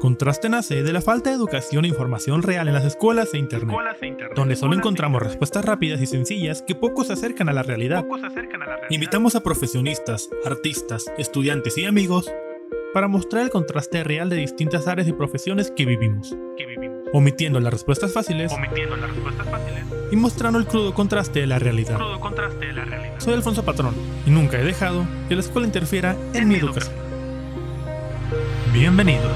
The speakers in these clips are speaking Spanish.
Contraste nace de la falta de educación e información real en las escuelas e internet, donde solo encontramos respuestas rápidas y sencillas que poco se acercan a la realidad. Invitamos a profesionistas, artistas, estudiantes y amigos para mostrar el contraste real de distintas áreas y profesiones que vivimos, omitiendo las respuestas fáciles, y mostrando el crudo contraste de la realidad. Soy Alfonso Patrón y nunca he dejado que la escuela interfiera en, mi educación. Bienvenidos.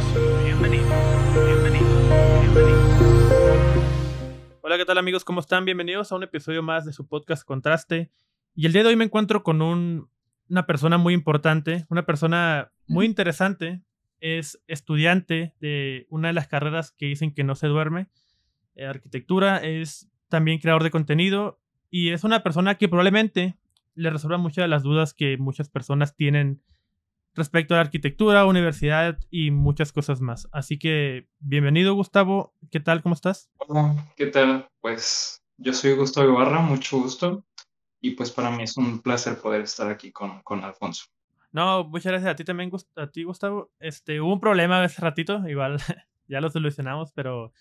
Hola, ¿qué tal amigos? ¿Cómo están? Bienvenidos a un episodio más de su podcast Contraste. Y el día de hoy me encuentro con una persona muy importante, una persona muy interesante. Es estudiante de una de las carreras que dicen que no se duerme, eh, arquitectura. Es también creador de contenido y es una persona que probablemente le resuelva muchas de las dudas que muchas personas tienen respecto a la arquitectura, universidad y muchas cosas más. Así que bienvenido Gustavo, ¿qué tal? ¿Cómo estás? Hola, ¿qué tal? Pues yo soy Gustavo Ibarra, mucho gusto. Y pues para mí es un placer poder estar aquí con, con Alfonso. No, muchas gracias a ti también, a ti Gustavo. Este, hubo un problema hace ratito, igual ya lo solucionamos, pero,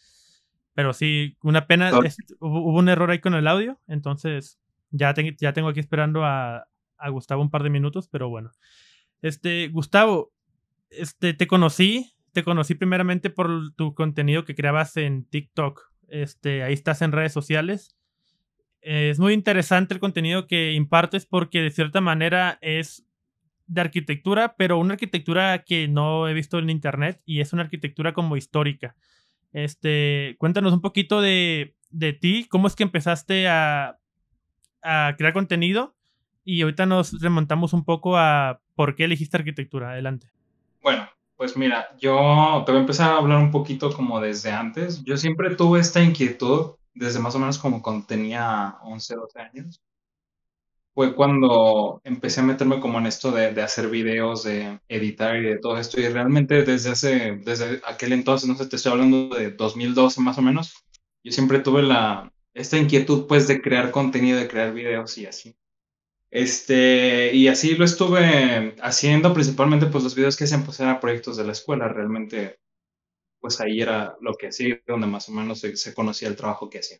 pero sí, una pena, hubo, un error ahí con el audio, entonces ya, ya tengo aquí esperando a, a Gustavo un par de minutos, pero bueno. Este, Gustavo, este, te conocí, te conocí primeramente por tu contenido que creabas en TikTok. Este, ahí estás en redes sociales. Es muy interesante el contenido que impartes porque de cierta manera es de arquitectura, pero una arquitectura que no he visto en internet y es una arquitectura como histórica. Este, cuéntanos un poquito de, de ti, cómo es que empezaste a, a crear contenido y ahorita nos remontamos un poco a por qué elegiste arquitectura. Adelante. Bueno, pues mira, yo te voy a empezar a hablar un poquito como desde antes. Yo siempre tuve esta inquietud desde más o menos como cuando tenía 11, 12 años. Fue cuando empecé a meterme como en esto de, de hacer videos, de editar y de todo esto. Y realmente desde hace, desde aquel entonces, no sé, te estoy hablando de 2012 más o menos, yo siempre tuve la, esta inquietud pues de crear contenido, de crear videos y así. Este, y así lo estuve haciendo, principalmente pues los videos que hacían pues eran proyectos de la escuela, realmente pues ahí era lo que hacía, donde más o menos se, conocía el trabajo que hacía.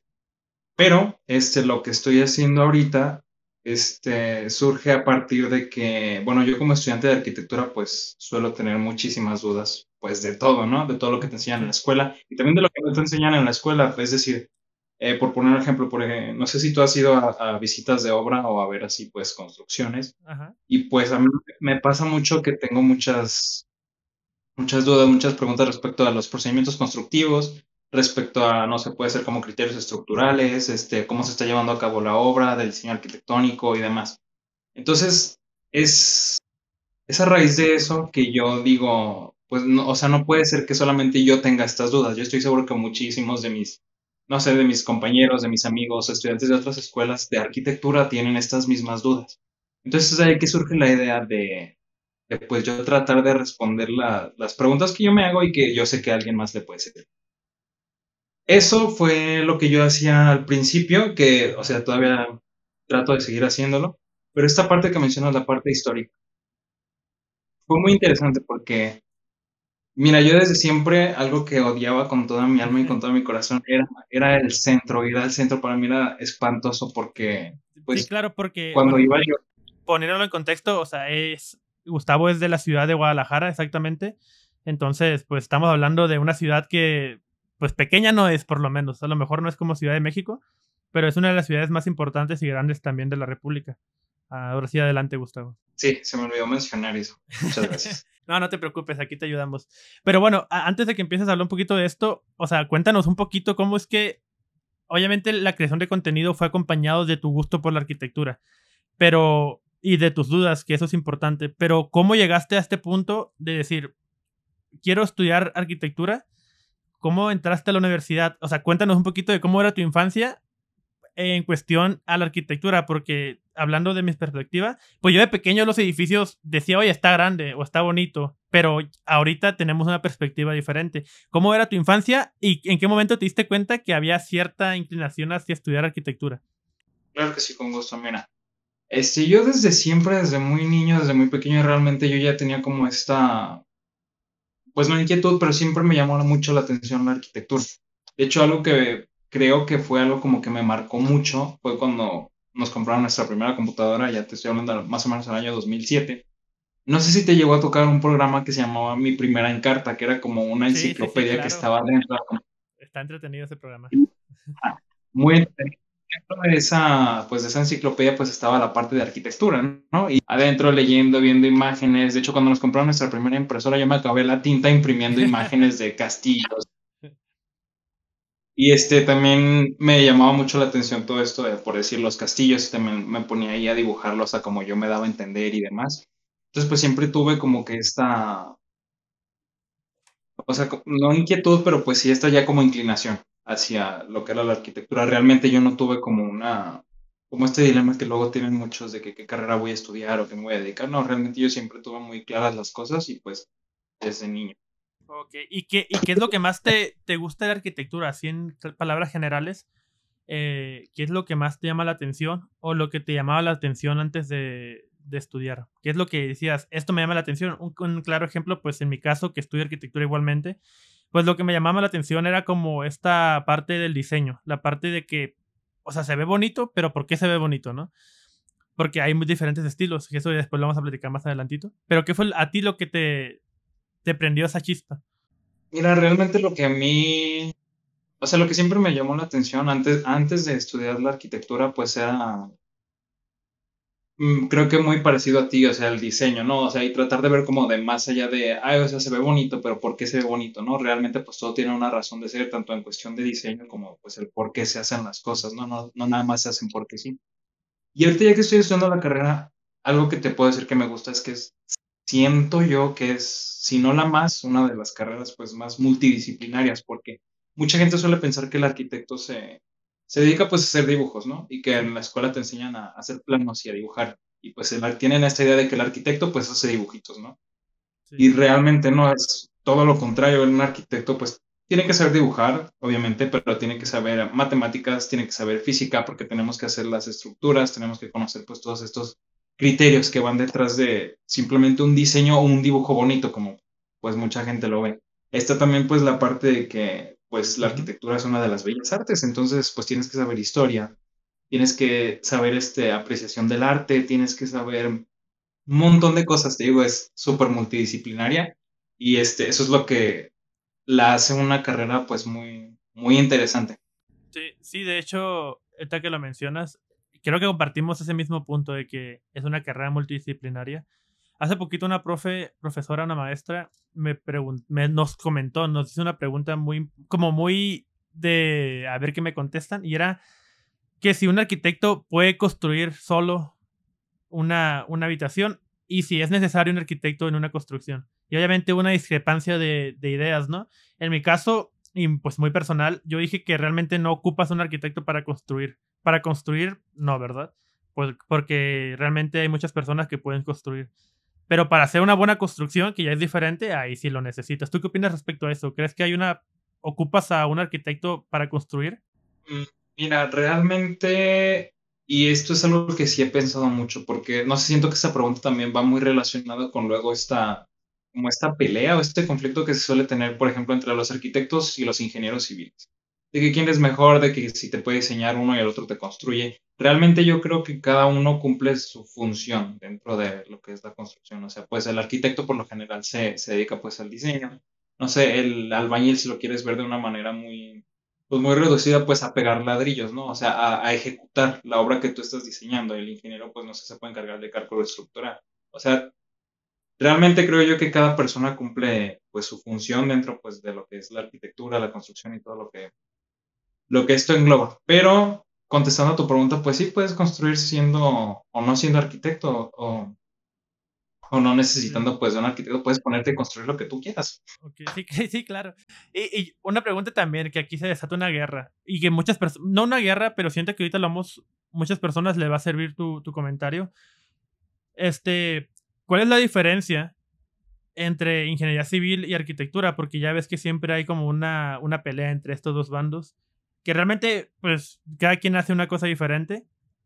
Pero este, lo que estoy haciendo ahorita este, surge a partir de que, bueno, yo como estudiante de arquitectura pues suelo tener muchísimas dudas pues de todo, ¿no? De todo lo que te enseñan en la escuela y también de lo que no te enseñan en la escuela, es decir, eh, por poner un ejemplo, por no sé si tú has ido a, visitas de obra o a ver así, pues, construcciones. Y pues a mí me pasa mucho que tengo muchas, muchas dudas, muchas preguntas respecto a los procedimientos constructivos, respecto a, no sé, puede ser como criterios estructurales, este, cómo se está llevando a cabo la obra, del diseño arquitectónico y demás. Entonces, es, es a raíz de eso que yo digo, pues, no, o sea, no puede ser que solamente yo tenga estas dudas. Yo estoy seguro que muchísimos de mis no sé, de mis compañeros, de mis amigos, estudiantes de otras escuelas de arquitectura tienen estas mismas dudas. Entonces es ahí que surge la idea de, pues yo tratar de responder las preguntas que yo me hago y que yo sé que alguien más le puede servir. Eso fue lo que yo hacía al principio, que, o sea, todavía trato de seguir haciéndolo, pero esta parte que mencionas, la parte histórica, fue muy interesante porque Mira, yo desde siempre algo que odiaba con toda mi alma y con todo mi corazón era, era el centro. Ir al centro para mí era espantoso porque, pues, sí, claro, porque cuando iba yo... Ponerlo en contexto, o sea, es Gustavo es de la ciudad de Guadalajara, exactamente. Entonces, pues estamos hablando de una ciudad que, pues pequeña no es, por lo menos. A lo mejor no es como Ciudad de México, pero es una de las ciudades más importantes y grandes también de la República. Ahora sí, adelante, Gustavo. Sí, se me olvidó mencionar eso. Muchas gracias. no, no te preocupes, aquí te ayudamos. Pero bueno, antes de que empieces a hablar un poquito de esto, o sea, cuéntanos un poquito cómo es que, obviamente, la creación de contenido fue acompañado de tu gusto por la arquitectura, pero, y de tus dudas, que eso es importante, pero ¿cómo llegaste a este punto de decir, quiero estudiar arquitectura? ¿Cómo entraste a la universidad? O sea, cuéntanos un poquito de cómo era tu infancia en cuestión a la arquitectura, porque hablando de mi perspectiva, pues yo de pequeño los edificios decía, oye, está grande o está bonito, pero ahorita tenemos una perspectiva diferente. ¿Cómo era tu infancia y en qué momento te diste cuenta que había cierta inclinación hacia estudiar arquitectura? Claro que sí, con gusto, mira. Este, yo desde siempre, desde muy niño, desde muy pequeño, realmente yo ya tenía como esta pues no inquietud, pero siempre me llamó mucho la atención la arquitectura. De hecho, algo que creo que fue algo como que me marcó mucho fue cuando nos compraron nuestra primera computadora, ya te estoy hablando más o menos el año 2007. No sé si te llegó a tocar un programa que se llamaba Mi Primera Encarta, que era como una enciclopedia que estaba dentro. Está entretenido ese programa. Muy entretenido de esa, pues, de esa enciclopedia pues estaba la parte de arquitectura, ¿no? Y adentro leyendo, viendo imágenes. De hecho, cuando nos compraron nuestra primera impresora, yo me acabé la tinta imprimiendo imágenes de castillos. Y este también me llamaba mucho la atención todo esto por decir, los castillos, también me ponía ahí a dibujarlos a como yo me daba a entender y demás. Entonces, pues siempre tuve como que esta, o sea, no inquietud, pero pues sí esta ya como inclinación hacia lo que era la arquitectura. Realmente yo no tuve como una, como este dilema que luego tienen muchos de que qué carrera voy a estudiar o qué me voy a dedicar. No, realmente yo siempre tuve muy claras las cosas y pues desde niño. Ok, ¿y qué, y qué es lo que más te, te gusta de la arquitectura? Así en palabras generales, eh, ¿qué es lo que más te llama la atención o lo que te llamaba la atención antes de, de estudiar? ¿Qué es lo que decías? Esto me llama la atención. Un, un, claro ejemplo, pues en mi caso, que estudio arquitectura igualmente, pues lo que me llamaba la atención era como esta parte del diseño, la parte de que, o sea, se ve bonito, pero ¿por qué se ve bonito, no? Porque hay muy diferentes estilos, y eso después lo vamos a platicar más adelantito. Pero ¿qué fue a ti lo que te, te prendió esa chispa? Mira, realmente lo que a mí, o sea, lo que siempre me llamó la atención antes, antes de estudiar la arquitectura, pues era Mm, creo que muy parecido a ti, o sea, el diseño, ¿no? O sea, y tratar de ver como de más allá de, ay, o sea, se ve bonito, pero ¿por qué se ve bonito, no? Realmente, pues todo tiene una razón de ser, tanto en cuestión de diseño como, pues, el por qué se hacen las cosas, ¿no? No, no nada más se hacen porque sí. Y ahorita ya que estoy estudiando la carrera, algo que te puedo decir que me gusta es que siento yo que es, si no la más, una de las carreras, pues, más multidisciplinarias, porque mucha gente suele pensar que el arquitecto se, se dedica pues a hacer dibujos, ¿no? Y que en la escuela te enseñan a, hacer planos y a dibujar. Y pues tienen esta idea de que el arquitecto pues hace dibujitos, ¿no? Y realmente no es todo lo contrario. Un arquitecto pues tiene que saber dibujar, obviamente, pero tiene que saber matemáticas, tiene que saber física, porque tenemos que hacer las estructuras, tenemos que conocer pues todos estos criterios que van detrás de simplemente un diseño o un dibujo bonito, como pues mucha gente lo ve. Está también pues la parte de que pues la arquitectura es una de las bellas artes, entonces pues tienes que saber historia, tienes que saber este, apreciación del arte, tienes que saber un montón de cosas, te digo, es súper multidisciplinaria y este, eso es lo que la hace una carrera pues muy, muy interesante. Sí, sí, de hecho, esta que lo mencionas, creo que compartimos ese mismo punto de que es una carrera multidisciplinaria. Hace poquito una profe, profesora, una maestra, me, me nos comentó, nos hizo una pregunta muy, como muy de, a ver qué me contestan, y era que si un arquitecto puede construir solo una, una habitación y si es necesario un arquitecto en una construcción. Y obviamente una discrepancia de, de ideas, ¿no? En mi caso, y pues muy personal, yo dije que realmente no ocupas un arquitecto para construir. Para construir, no, ¿verdad? Pues porque realmente hay muchas personas que pueden construir. Pero para hacer una buena construcción, que ya es diferente, ahí sí lo necesitas. ¿Tú qué opinas respecto a eso? ¿Crees que hay una... ocupas a un arquitecto para construir? Mm, mira, realmente, y esto es algo que sí he pensado mucho, porque no sé, siento que esta pregunta también va muy relacionada con luego esta, como esta pelea o este conflicto que se suele tener, por ejemplo, entre los arquitectos y los ingenieros civiles. De que quién es mejor, de que si te puede diseñar uno y el otro te construye realmente yo creo que cada uno cumple su función dentro de lo que es la construcción. O sea, pues el arquitecto por lo general se, se dedica pues al diseño. No sé, el albañil si lo quieres ver de una manera muy, pues muy reducida pues a pegar ladrillos, ¿no? O sea, a, ejecutar la obra que tú estás diseñando. El ingeniero pues no sé, se puede encargar de cálculo estructural. O sea, realmente creo yo que cada persona cumple pues su función dentro pues de lo que es la arquitectura, la construcción y todo lo que, lo que esto engloba. Pero contestando a tu pregunta, pues sí puedes construir siendo o no siendo arquitecto o, o no necesitando pues de un arquitecto, puedes ponerte a construir lo que tú quieras. sí, sí, claro. Y, una pregunta también, que aquí se desata una guerra y que muchas personas, no una guerra, pero siento que ahorita lo vamos, muchas personas le va a servir tu, tu comentario. Este, ¿cuál es la diferencia entre ingeniería civil y arquitectura? Porque ya ves que siempre hay como una, una pelea entre estos dos bandos que realmente, pues, cada quien hace una cosa diferente,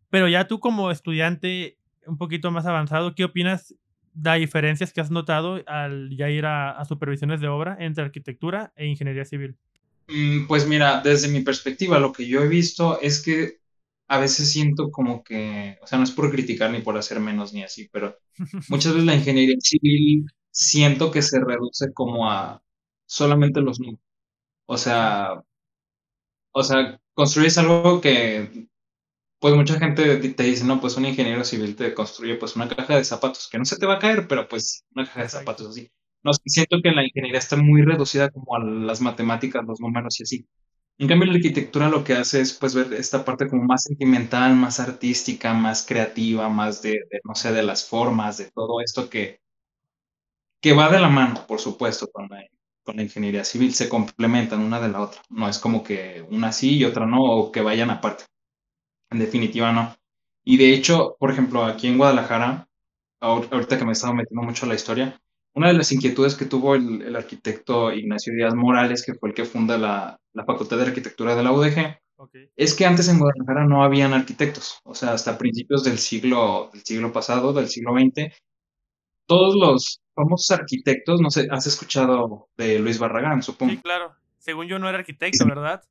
pero ya tú como estudiante un poquito más avanzado, ¿qué opinas las diferencias que has notado al ya ir a, supervisiones de obra entre arquitectura e ingeniería civil. Mm, pues mira, desde mi perspectiva, lo que yo he visto es que a veces siento como que, o sea, no es por criticar ni por hacer menos ni así, pero muchas veces la ingeniería civil siento que se reduce como a solamente los números. O sea, o sea, construyes algo que pues mucha gente te dice, no, pues un ingeniero civil te construye pues una caja de zapatos, que no se te va a caer, pero pues una caja de zapatos así. No, siento que la ingeniería está muy reducida como a las matemáticas, los números y así. En cambio, la arquitectura lo que hace es pues ver esta parte como más sentimental, más artística, más creativa, más de, no sé, de las formas, de todo esto que, que va de la mano, por supuesto, con la, con la ingeniería civil, se complementan una de la otra. No es como que una sí y otra no, o que vayan aparte. En definitiva, no. Y de hecho, por ejemplo, aquí en Guadalajara, ahorita que me he estado metiendo mucho a la historia, una de las inquietudes que tuvo el, arquitecto Ignacio Díaz Morales, que fue el que funda la, Facultad de Arquitectura de la UDG, es que antes en Guadalajara no habían arquitectos. O sea, hasta principios del siglo, del siglo pasado, del siglo XX, todos los famosos arquitectos, no sé, has escuchado de Luis Barragán, supongo. Sí, claro. Según yo no era arquitecto, ¿verdad?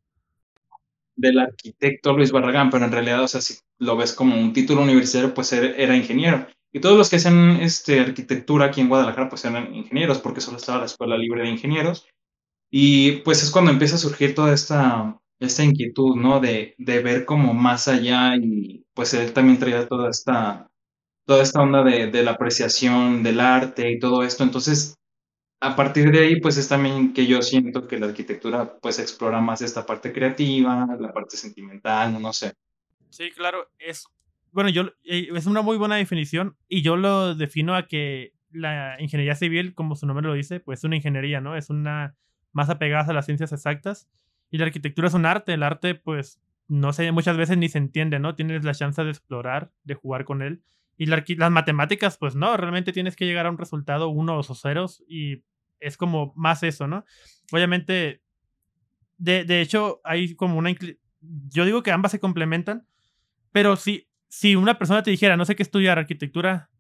del arquitecto Luis Barragán, pero en realidad, o sea, si lo ves como un título universitario, pues era, ingeniero. Y todos los que hacían este, arquitectura aquí en Guadalajara, pues eran ingenieros, porque solo estaba la Escuela Libre de Ingenieros. Y pues es cuando empieza a surgir toda esta, esta inquietud, ¿no? De, de ver como más allá y pues él también traía toda esta, toda esta onda de, de la apreciación del arte y todo esto. Entonces, a partir de ahí, pues es también que yo siento que la arquitectura pues explora más esta parte creativa, la parte sentimental, no sé. Sí, claro, es, bueno, yo, eh, es una muy buena definición y yo lo defino a que la ingeniería civil, como su nombre lo dice, pues es una ingeniería, ¿no? Es una más apegada a las ciencias exactas y la arquitectura es un arte, el arte pues no sé, muchas veces ni se entiende, ¿no? Tienes la chance de explorar, de jugar con él. Y las matemáticas, pues no, realmente tienes que llegar a un resultado unos o ceros y es como más eso, ¿no? Obviamente, de, de hecho, hay como una... Yo digo que ambas se complementan, pero si, si una persona te dijera, no sé qué estudiar, arquitectura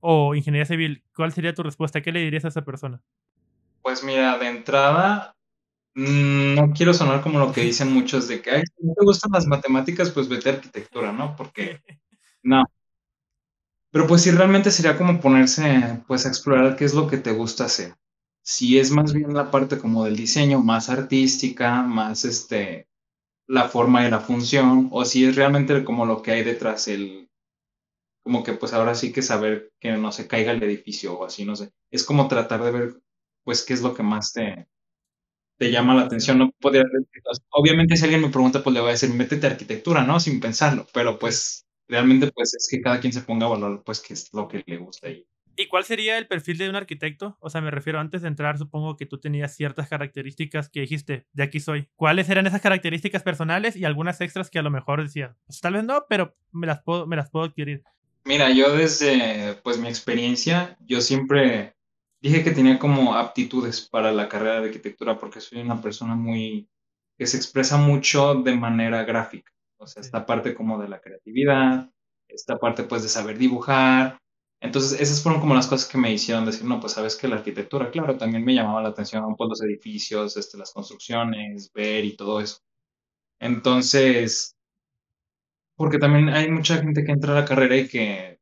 o ingeniería civil, ¿cuál sería tu respuesta? ¿Qué le dirías a esa persona? Pues mira, de entrada, mm, no quiero sonar como lo que dicen muchos de que, ay, si no te gustan las matemáticas, pues vete a arquitectura, ¿no? Porque, no. Pero pues sí, realmente sería como ponerse, pues a explorar qué es lo que te gusta hacer si es más bien la parte como del diseño, más artística, más este, la forma y la función, o si es realmente como lo que hay detrás, el, como que pues ahora sí que saber que no se caiga el edificio o así, no sé. Es como tratar de ver, pues, qué es lo que más te, te llama la atención. No podría, obviamente si alguien me pregunta, pues le voy a decir, métete arquitectura, ¿no? Sin pensarlo, pero pues realmente pues es que cada quien se ponga a valorar pues qué es lo que le gusta y ¿Y cuál sería el perfil de un arquitecto? O sea, me refiero antes de entrar, supongo que tú tenías ciertas características que dijiste, de aquí soy. ¿Cuáles eran esas características personales y algunas extras que a lo mejor decía, pues tal vez no, pero me las puedo, me las puedo adquirir? Mira, yo desde pues mi experiencia, yo siempre dije que tenía como aptitudes para la carrera de arquitectura porque soy una persona muy que se expresa mucho de manera gráfica. O sea, esta parte como de la creatividad, esta parte pues de saber dibujar, entonces, esas fueron como las cosas que me hicieron decir, no, pues sabes que la arquitectura, claro, también me llamaba la atención, pues los edificios, este, las construcciones, ver y todo eso. Entonces, porque también hay mucha gente que entra a la carrera y que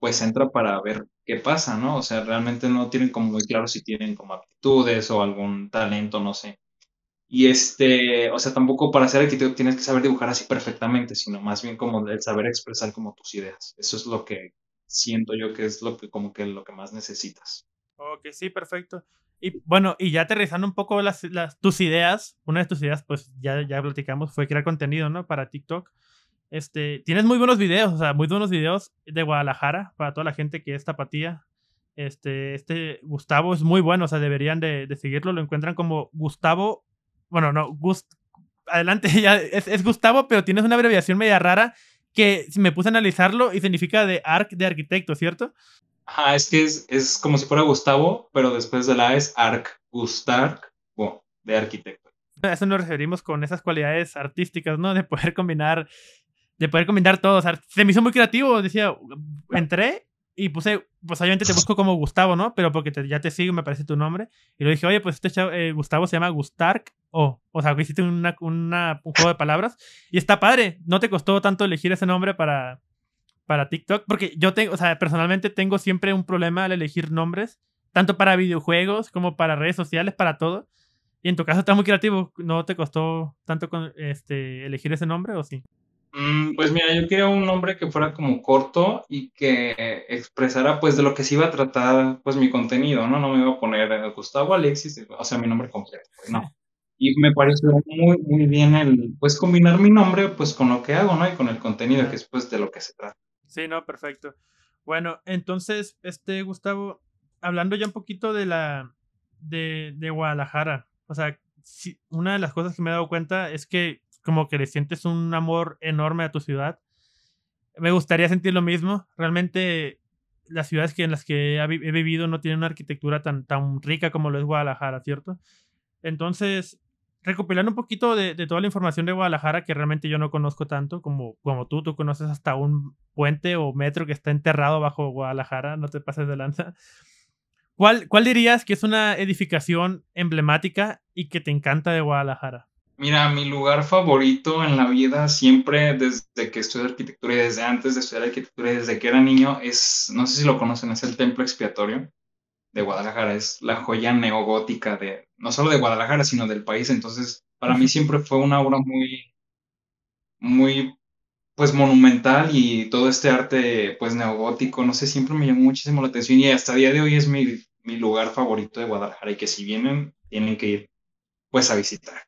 pues entra para ver qué pasa, ¿no? O sea, realmente no tienen como muy claro si tienen como aptitudes o algún talento, no sé. Y este, o sea, tampoco para ser arquitecto tienes que saber dibujar así perfectamente, sino más bien como el saber expresar como tus ideas. Eso es lo que siento yo que es lo que como que lo que más necesitas. Ok, sí, perfecto. Y bueno, y ya aterrizando un poco las, las, tus ideas, una de tus ideas, pues ya, ya platicamos, fue crear contenido, ¿no? Para TikTok. Este, tienes muy buenos videos, o sea, muy buenos videos de Guadalajara para toda la gente que es tapatía. Este, este Gustavo es muy bueno, o sea, deberían de, de seguirlo. Lo encuentran como Gustavo, bueno, no, Gust, adelante, ya es, es Gustavo, pero tienes una abreviación media rara que me puse a analizarlo y significa de arc de arquitecto, ¿cierto? Ajá, es que es, es como si fuera Gustavo, pero después de la es arc, Gustark, de arquitecto. A eso nos referimos con esas cualidades artísticas, ¿no? De poder combinar, de poder combinar todo. O sea, se me hizo muy creativo, decía, entré y puse, pues obviamente te busco como Gustavo, ¿no? Pero porque ya te sigo, me parece tu nombre. Y le dije, oye, pues este chavo, eh, Gustavo se llama Gustark. O, o sea, hiciste una, una, un juego de palabras. Y está padre. No te costó tanto elegir ese nombre para, para TikTok. Porque yo tengo, o sea, personalmente tengo siempre un problema al elegir nombres. Tanto para videojuegos como para redes sociales, para todo. Y en tu caso está muy creativo. ¿No te costó tanto este, elegir ese nombre o sí? Mm, pues mira, yo quería un nombre que fuera como corto y que expresara pues de lo que se iba a tratar pues mi contenido, ¿no? No me iba a poner eh, Gustavo Alexis, o sea, mi nombre completo, pues, no. Y me pareció muy, muy bien el, pues combinar mi nombre pues con lo que hago, ¿no? Y con el contenido, que es pues de lo que se trata. Sí, no, perfecto. Bueno, entonces, este, Gustavo, hablando ya un poquito de la, de, de Guadalajara, o sea, una de las cosas que me he dado cuenta es que como que le sientes un amor enorme a tu ciudad. Me gustaría sentir lo mismo. Realmente las ciudades que en las que he vivido no tienen una arquitectura tan, tan rica como lo es Guadalajara, ¿cierto? Entonces, recopilando un poquito de, toda la información de Guadalajara que realmente yo no conozco tanto como, como tú, tú conoces hasta un puente o metro que está enterrado bajo Guadalajara, no te pases de lanza. ¿Cuál, ¿Cuál dirías que es una edificación emblemática y que te encanta de Guadalajara? Mira, mi lugar favorito en la vida siempre desde que estudié arquitectura y desde antes de estudiar arquitectura y desde que era niño es, no sé si lo conocen, es el Templo Expiatorio de Guadalajara. Es la joya neogótica de, no solo de Guadalajara, sino del país. Entonces, para mí siempre fue una obra muy, muy, pues monumental y todo este arte, pues neogótico, no sé, siempre me llamó muchísimo la atención y hasta el día de hoy es mi, mi lugar favorito de Guadalajara y que si vienen, tienen que ir, pues a visitar.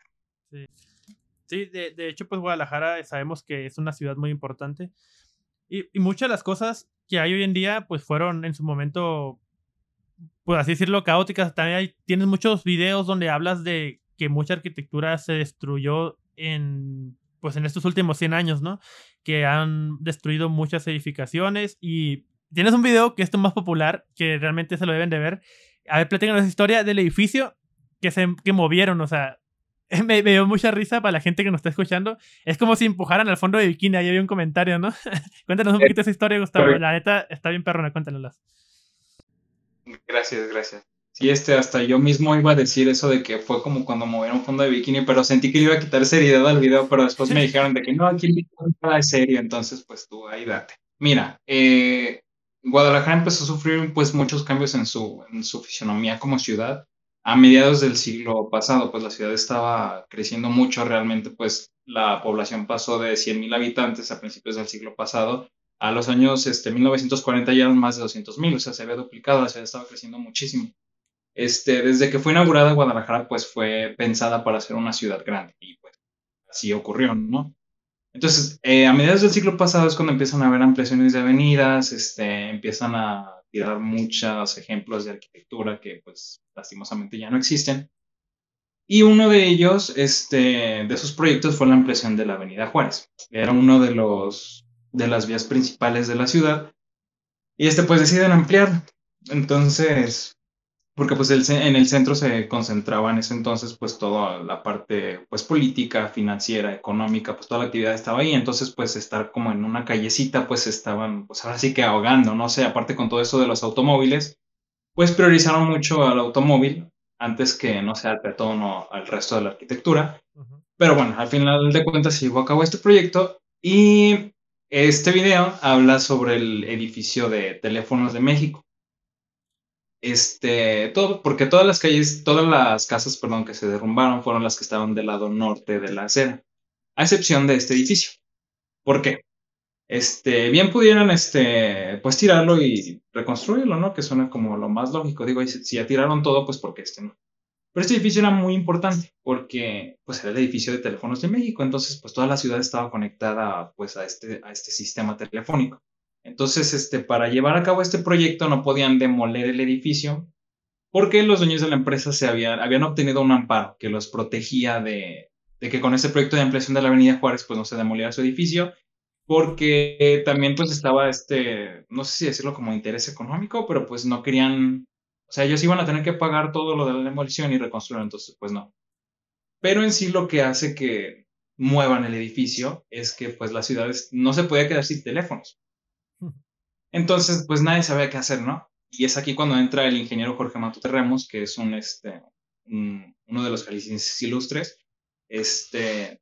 Sí, de, de, hecho, pues Guadalajara sabemos que es una ciudad muy importante. Y, muchas de las cosas que hay hoy en día, pues fueron en su momento, por así decirlo, caóticas. También hay, tienes muchos videos donde hablas de que mucha arquitectura se destruyó en, pues en estos últimos 100 años, ¿no? Que han destruido muchas edificaciones y tienes un video que es el más popular, que realmente se lo deben de ver. A ver, platícanos esa historia del edificio que se que movieron, o sea, me, dio mucha risa para la gente que nos está escuchando. Es como si empujaran al fondo de bikini. Ahí había un comentario, ¿no? Cuéntanos un poquito esa historia, Gustavo. La neta está bien perrona, cuéntanoslas. Gracias, gracias. Sí, este, hasta yo mismo iba a decir eso de que fue como cuando movieron fondo de bikini, pero sentí que iba a quitar seriedad al video, pero después me dijeron de que no, aquí nada de serio, entonces pues tú ahí date. Mira, eh, Guadalajara empezó a sufrir pues muchos cambios en su, en su fisionomía como ciudad a mediados del siglo pasado, pues la ciudad estaba creciendo mucho realmente, pues la población pasó de 100.000 habitantes a principios del siglo pasado a los años este, 1940 ya eran más de 200.000, o sea, se había duplicado, la ciudad estaba creciendo muchísimo. Este, desde que fue inaugurada Guadalajara, pues fue pensada para ser una ciudad grande y pues así ocurrió, ¿no? Entonces, eh, a mediados del siglo pasado es cuando empiezan a haber ampliaciones de avenidas, este, empiezan a tirar muchos ejemplos de arquitectura que pues lastimosamente ya no existen. Y uno de ellos, este, de esos proyectos fue la ampliación de la Avenida Juárez. Era uno de los de las vías principales de la ciudad. Y este pues deciden ampliar. Entonces, porque pues en el centro se concentraba en ese entonces pues toda la parte pues política, financiera, económica, pues toda la actividad estaba ahí, entonces pues estar como en una callecita pues estaban pues ahora sí que ahogando, no sé, aparte con todo eso de los automóviles, pues priorizaron mucho al automóvil antes que, no sé, al peatón o al resto de la arquitectura, pero bueno, al final de cuentas se llevó a cabo este proyecto y este video habla sobre el edificio de teléfonos de México. Este, todo, porque todas las calles, todas las casas, perdón, que se derrumbaron fueron las que estaban del lado norte de la acera, a excepción de este edificio. ¿Por qué? Este, bien pudieran, este, pues tirarlo y reconstruirlo, ¿no? Que suena como lo más lógico. Digo, si ya tiraron todo, pues porque este no. Pero este edificio era muy importante porque, pues, era el edificio de teléfonos de México. Entonces, pues, toda la ciudad estaba conectada, pues, a este, a este sistema telefónico. Entonces, este, para llevar a cabo este proyecto no podían demoler el edificio porque los dueños de la empresa se habían, habían obtenido un amparo que los protegía de, que con ese proyecto de ampliación de la Avenida Juárez pues no se demoliera su edificio porque también pues estaba este, no sé si decirlo como interés económico, pero pues no querían, o sea, ellos iban a tener que pagar todo lo de la demolición y reconstruir, entonces pues no. Pero en sí lo que hace que muevan el edificio es que pues las ciudades no se podía quedar sin teléfonos. Entonces, pues nadie sabía qué hacer, ¿no? Y es aquí cuando entra el ingeniero Jorge Mato Terremos, que es un, este, uno de los jaliscienses ilustres, este,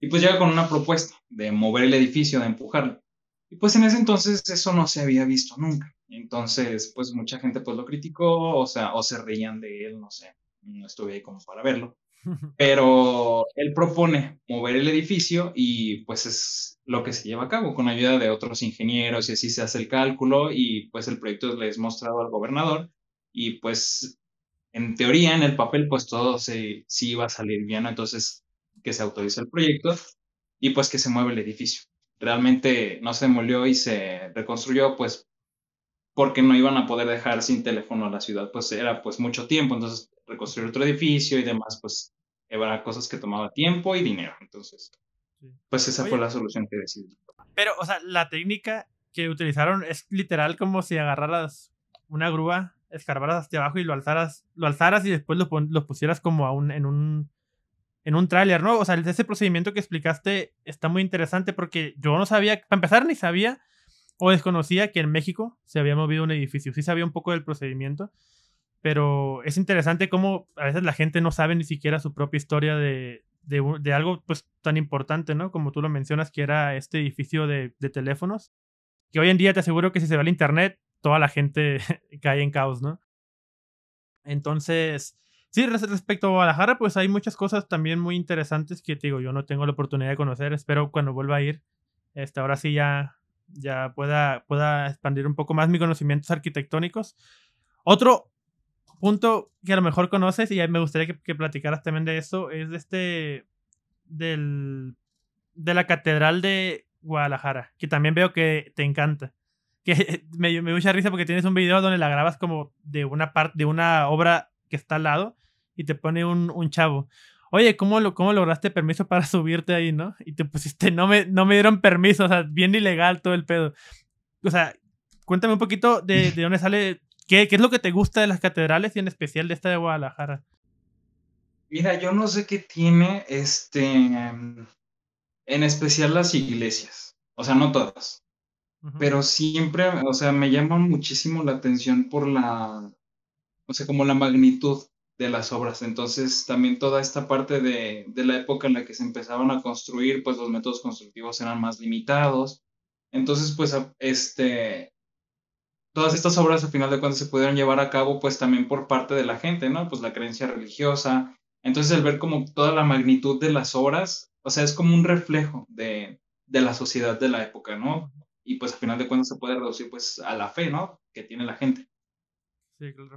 y pues llega con una propuesta de mover el edificio, de empujarlo. Y pues en ese entonces eso no se había visto nunca. Entonces, pues mucha gente pues lo criticó, o sea, o se reían de él, no sé, no estuve ahí como para verlo. Pero él propone mover el edificio y pues es lo que se lleva a cabo con ayuda de otros ingenieros y así se hace el cálculo y pues el proyecto le es mostrado al gobernador y pues en teoría en el papel pues todo se, sí iba a salir bien, entonces que se autoriza el proyecto y pues que se mueve el edificio. Realmente no se demolió y se reconstruyó pues porque no iban a poder dejar sin teléfono a la ciudad, pues era pues mucho tiempo, entonces reconstruir otro edificio y demás, pues eran cosas que tomaba tiempo y dinero, entonces pues esa fue la solución que decidí. Pero, o sea, la técnica que utilizaron es literal como si agarraras una grúa, escarbaras hacia abajo y lo alzaras, lo alzaras y después lo, lo pusieras como a un, en un en un tráiler, ¿no? O sea, ese procedimiento que explicaste está muy interesante porque yo no sabía, para empezar, ni sabía o desconocía que en México se había movido un edificio. Sí sabía un poco del procedimiento, pero es interesante cómo a veces la gente no sabe ni siquiera su propia historia de, de, algo pues tan importante, ¿no? Como tú lo mencionas, que era este edificio de, de teléfonos, que hoy en día te aseguro que si se va al internet, toda la gente cae en caos, ¿no? Entonces, sí, respecto a Guadalajara, pues hay muchas cosas también muy interesantes que te digo, yo no tengo la oportunidad de conocer, espero cuando vuelva a ir, este, ahora sí ya ya pueda, pueda expandir un poco más mis conocimientos arquitectónicos. Otro punto que a lo mejor conoces y me gustaría que, que platicaras también de eso es de este del de la catedral de Guadalajara que también veo que te encanta que me, me mucha risa porque tienes un video donde la grabas como de una parte de una obra que está al lado y te pone un, un chavo oye, ¿cómo, lo, ¿cómo lograste permiso para subirte ahí, no? Y te pusiste, no me, no me dieron permiso, o sea, bien ilegal todo el pedo. O sea, cuéntame un poquito de, de dónde sale, qué, qué es lo que te gusta de las catedrales y en especial de esta de Guadalajara. Mira, yo no sé qué tiene, este, en especial las iglesias, o sea, no todas, pero siempre, o sea, me llaman muchísimo la atención por la, o sea, como la magnitud de las obras. Entonces, también toda esta parte de, de, la época en la que se empezaban a construir, pues los métodos constructivos eran más limitados. Entonces, pues, este, todas estas obras, al final de cuentas, se pudieron llevar a cabo, pues, también por parte de la gente, ¿no? Pues la creencia religiosa. Entonces, el ver como toda la magnitud de las obras, o sea, es como un reflejo de, de la sociedad de la época, ¿no? Y pues, al final de cuentas, se puede reducir, pues, a la fe, ¿no? Que tiene la gente.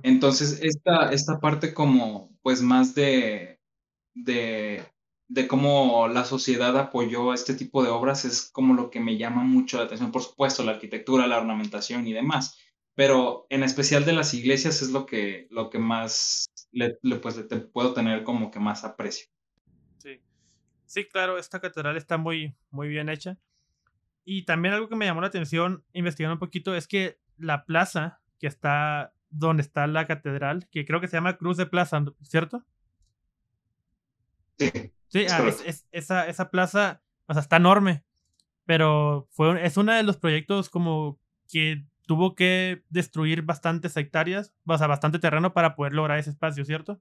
Entonces, esta, esta parte como, pues más de, de, de cómo la sociedad apoyó a este tipo de obras es como lo que me llama mucho la atención. Por supuesto, la arquitectura, la ornamentación y demás, pero en especial de las iglesias es lo que, lo que más le, pues, te puedo tener como que más aprecio. Sí. sí, claro, esta catedral está muy, muy bien hecha. Y también algo que me llamó la atención investigando un poquito es que la plaza que está donde está la catedral, que creo que se llama Cruz de Plaza, ¿cierto? Sí. Sí, ah, esa, esa plaza, o sea, está enorme, pero fue, es uno de los proyectos como que tuvo que destruir bastantes hectáreas, o sea, bastante terreno para poder lograr ese espacio, ¿cierto?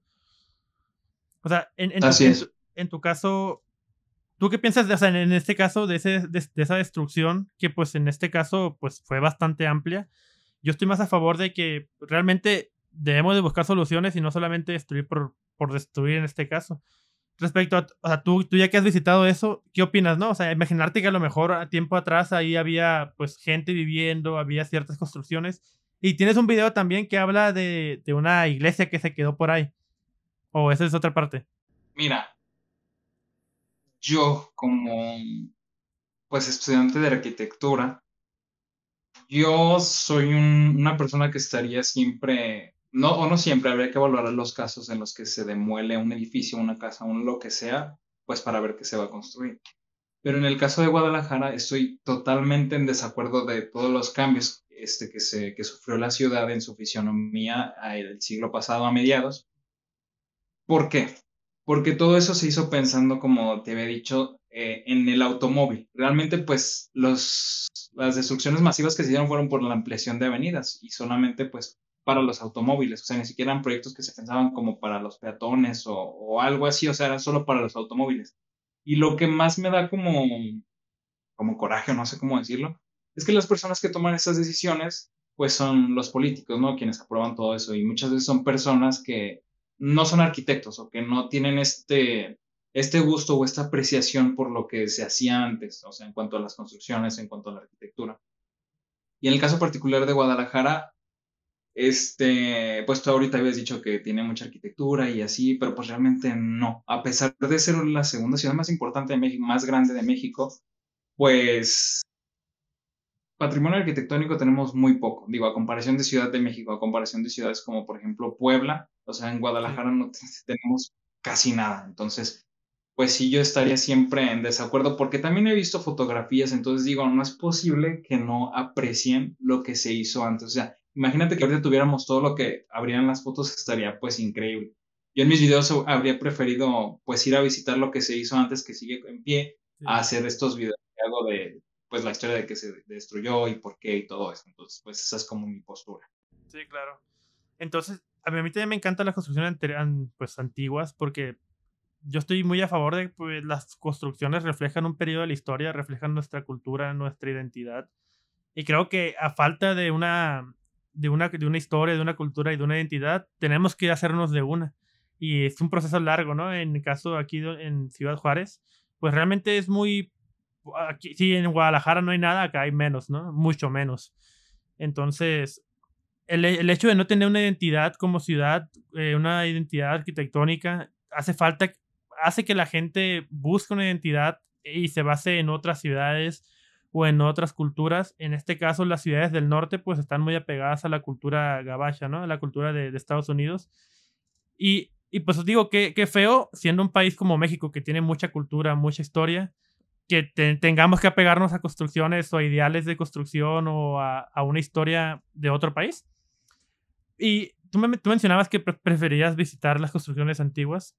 O sea, en, en, tu, en, tu, caso, ¿tú qué piensas, de, o sea, en este caso, de, ese, de, de, esa destrucción, que pues en este caso, pues fue bastante amplia? Yo estoy más a favor de que realmente debemos de buscar soluciones y no solamente destruir por, por destruir en este caso. Respecto a, o sea, tú, ya que has visitado eso, ¿qué opinas, no? O sea, imaginarte que a lo mejor a tiempo atrás ahí había pues gente viviendo, había ciertas construcciones y tienes un video también que habla de, de una iglesia que se quedó por ahí. ¿O esa es otra parte? Mira, yo como pues estudiante de arquitectura, yo soy una persona que estaría siempre, no, o no siempre, habría que evaluar los casos en los que se demuele un edificio, una casa, un lo que sea, pues para ver qué se va a construir. Pero en el caso de Guadalajara estoy totalmente en desacuerdo de todos los cambios este, que, se, que sufrió la ciudad en su fisionomía el siglo pasado a mediados. ¿Por qué? Porque todo eso se hizo pensando, como te había dicho, eh, en el automóvil. Realmente, pues, los, las destrucciones masivas que se dieron fueron por la ampliación de avenidas y solamente, pues, para los automóviles. O sea, ni siquiera eran proyectos que se pensaban como para los peatones o, o algo así, o sea, eran solo para los automóviles. Y lo que más me da como, como coraje, no sé cómo decirlo, es que las personas que toman esas decisiones, pues son los políticos, ¿no? Quienes aprueban todo eso. Y muchas veces son personas que no son arquitectos o que no tienen este, este gusto o esta apreciación por lo que se hacía antes, o sea, en cuanto a las construcciones, en cuanto a la arquitectura. Y en el caso particular de Guadalajara, este, pues tú ahorita habías dicho que tiene mucha arquitectura y así, pero pues realmente no. A pesar de ser la segunda ciudad más importante de México, más grande de México, pues patrimonio arquitectónico tenemos muy poco. Digo, a comparación de Ciudad de México, a comparación de ciudades como por ejemplo Puebla, o sea, en Guadalajara no tenemos casi nada. Entonces, pues sí, yo estaría siempre en desacuerdo porque también he visto fotografías, entonces digo, no es posible que no aprecien lo que se hizo antes. O sea, imagínate que ahorita tuviéramos todo lo que habrían las fotos, estaría pues increíble. Yo en mis videos habría preferido pues ir a visitar lo que se hizo antes que sigue en pie, a hacer estos videos que hago de pues la historia de que se destruyó y por qué y todo eso. Entonces, pues esa es como mi postura. Sí, claro. Entonces, a mí, también me encantan las construcciones pues, antiguas porque yo estoy muy a favor de que pues, las construcciones reflejan un periodo de la historia, reflejan nuestra cultura, nuestra identidad. Y creo que a falta de una, de una, de una historia, de una cultura y de una identidad, tenemos que hacernos de una. Y es un proceso largo, ¿no? En el caso aquí en Ciudad Juárez, pues realmente es muy... Aquí, sí, en Guadalajara no hay nada, acá hay menos, ¿no? Mucho menos. Entonces, el, el hecho de no tener una identidad como ciudad, eh, una identidad arquitectónica, hace falta, hace que la gente busque una identidad y se base en otras ciudades o en otras culturas. En este caso, las ciudades del norte pues están muy apegadas a la cultura gabacha, ¿no? A la cultura de, Estados Unidos. Y, y pues os digo que, que, feo, siendo un país como México que tiene mucha cultura, mucha historia, que tengamos que apegarnos a construcciones o ideales de construcción o a, a una historia de otro país. Y tú, me, tú mencionabas que preferías visitar las construcciones antiguas.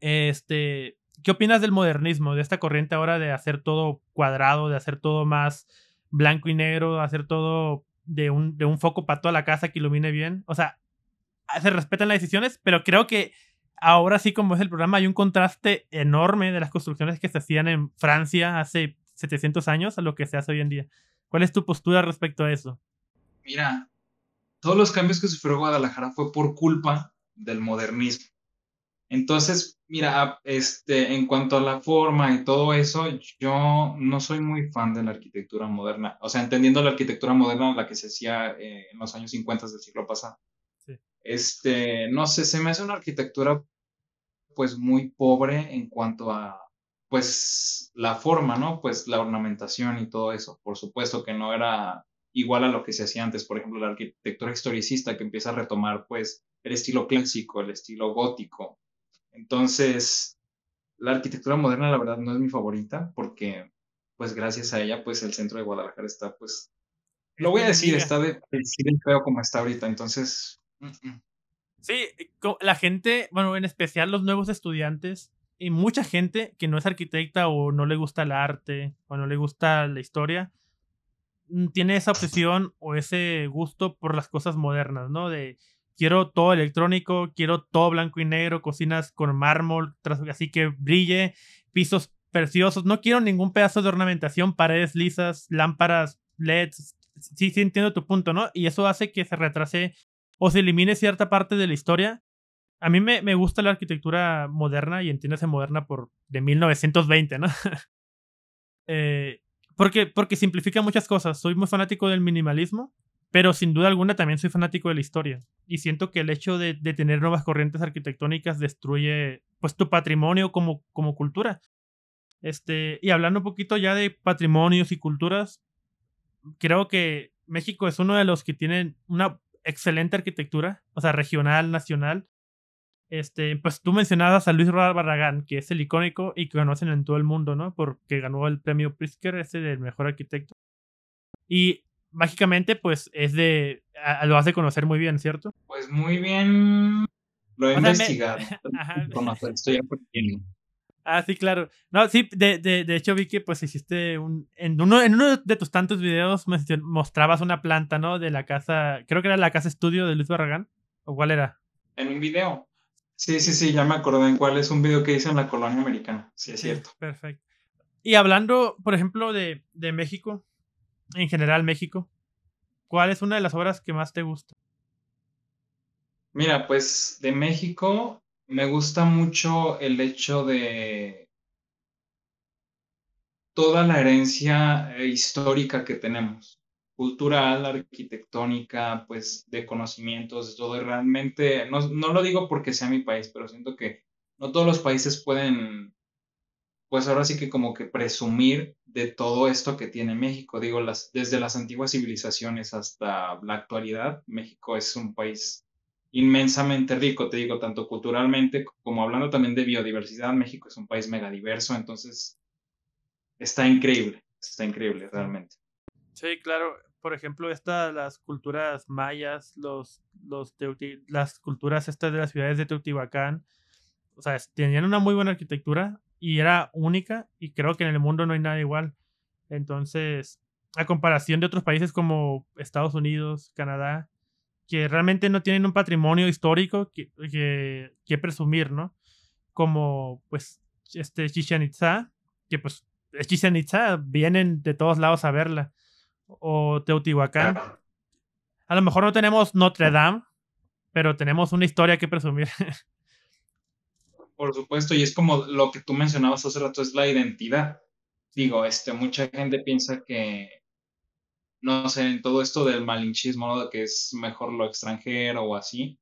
Este, ¿Qué opinas del modernismo, de esta corriente ahora de hacer todo cuadrado, de hacer todo más blanco y negro, de hacer todo de un, de un foco para toda la casa que ilumine bien? O sea, se respetan las decisiones, pero creo que ahora sí, como es el programa, hay un contraste enorme de las construcciones que se hacían en Francia hace 700 años a lo que se hace hoy en día. ¿Cuál es tu postura respecto a eso? Mira, todos los cambios que sufrió Guadalajara fue por culpa del modernismo. Entonces, mira, este, en cuanto a la forma y todo eso, yo no soy muy fan de la arquitectura moderna. O sea, entendiendo la arquitectura moderna, la que se hacía eh, en los años 50 del siglo pasado. Este, no sé, se me hace una arquitectura pues muy pobre en cuanto a pues la forma, ¿no? Pues la ornamentación y todo eso. Por supuesto que no era igual a lo que se hacía antes, por ejemplo, la arquitectura historicista que empieza a retomar pues el estilo clásico, el estilo gótico, entonces, la arquitectura moderna, la verdad, no es mi favorita porque, pues, gracias a ella, pues, el centro de Guadalajara está, pues, lo voy a decir, está de, de feo como está ahorita, entonces... Sí, la gente, bueno, en especial los nuevos estudiantes y mucha gente que no es arquitecta o no le gusta el arte o no le gusta la historia, mm, tiene esa obsesión o ese gusto por las cosas modernas, ¿no? De quiero todo electrónico, quiero todo blanco y negro, cocinas con mármol, así que brille, pisos preciosos. No quiero ningún pedazo de ornamentación, paredes lisas, lámparas, LEDs. Sí, sí entiendo tu punto, ¿no? Y eso hace que se retrase o se elimine cierta parte de la historia. A mí me, me gusta la arquitectura moderna y entiéndase moderna por de 1920, ¿no? eh, porque, porque simplifica muchas cosas. Soy muy fanático del minimalismo pero sin duda alguna también soy fanático de la historia. Y siento que el hecho de, tener nuevas corrientes arquitectónicas destruye pues tu patrimonio como, como cultura. Este, y hablando un poquito ya de patrimonios y culturas, creo que México es uno de los que tienen una excelente arquitectura, o sea, regional, nacional. Este, pues tú mencionabas a Luis Barragán, que es el icónico y que conocen en todo el mundo, ¿no? Porque ganó el premio Pritzker, ese del mejor arquitecto. Y mágicamente, pues es de. lo hace conocer muy bien, ¿cierto? Pues muy bien. Lo he investigado. estoy aprendiendo. Ah, sí, claro. No, sí, de, de, de hecho vi que pues hiciste un... En uno, en uno de tus tantos videos mostrabas una planta, ¿no? De la casa, creo que era la casa estudio de Luis Barragán. ¿O cuál era? En un video. Sí, sí, sí, ya me acordé en cuál es un video que hice en la colonia americana. Sí, es cierto. Perfecto. Y hablando, por ejemplo, de, de México, en general México, ¿cuál es una de las obras que más te gusta? Mira, pues de México me gusta mucho el hecho de toda la herencia eh, histórica que tenemos, cultural, arquitectónica, pues de conocimientos, de todo. realmente, no, no lo digo porque sea mi país, pero siento que no todos los países pueden pues ahora sí que como que presumir de todo esto que tiene México. Digo, las, desde las antiguas civilizaciones hasta la actualidad, México es un país inmensamente rico, te digo, tanto culturalmente como hablando también de biodiversidad. México es un país megadiverso, entonces está increíble, está increíble realmente. Sí, claro. Por ejemplo, estas, las culturas mayas, los, los las culturas estas de las ciudades de Teotihuacán, o sea, tenían una muy buena arquitectura, y era única y creo que en el mundo no hay nada igual. Entonces, a comparación de otros países como Estados Unidos, Canadá, que realmente no tienen un patrimonio histórico que, que, presumir, ¿no? Como, pues, este Chichen Itza, que pues Chichen Itza, vienen de todos lados a verla. O Teotihuacán. A lo mejor no tenemos Notre Dame, pero tenemos una historia que presumir. Por supuesto, y es como lo que tú mencionabas hace rato, es la identidad. Digo, este, mucha gente piensa que, no sé, en todo esto del malinchismo, que es mejor lo extranjero o así,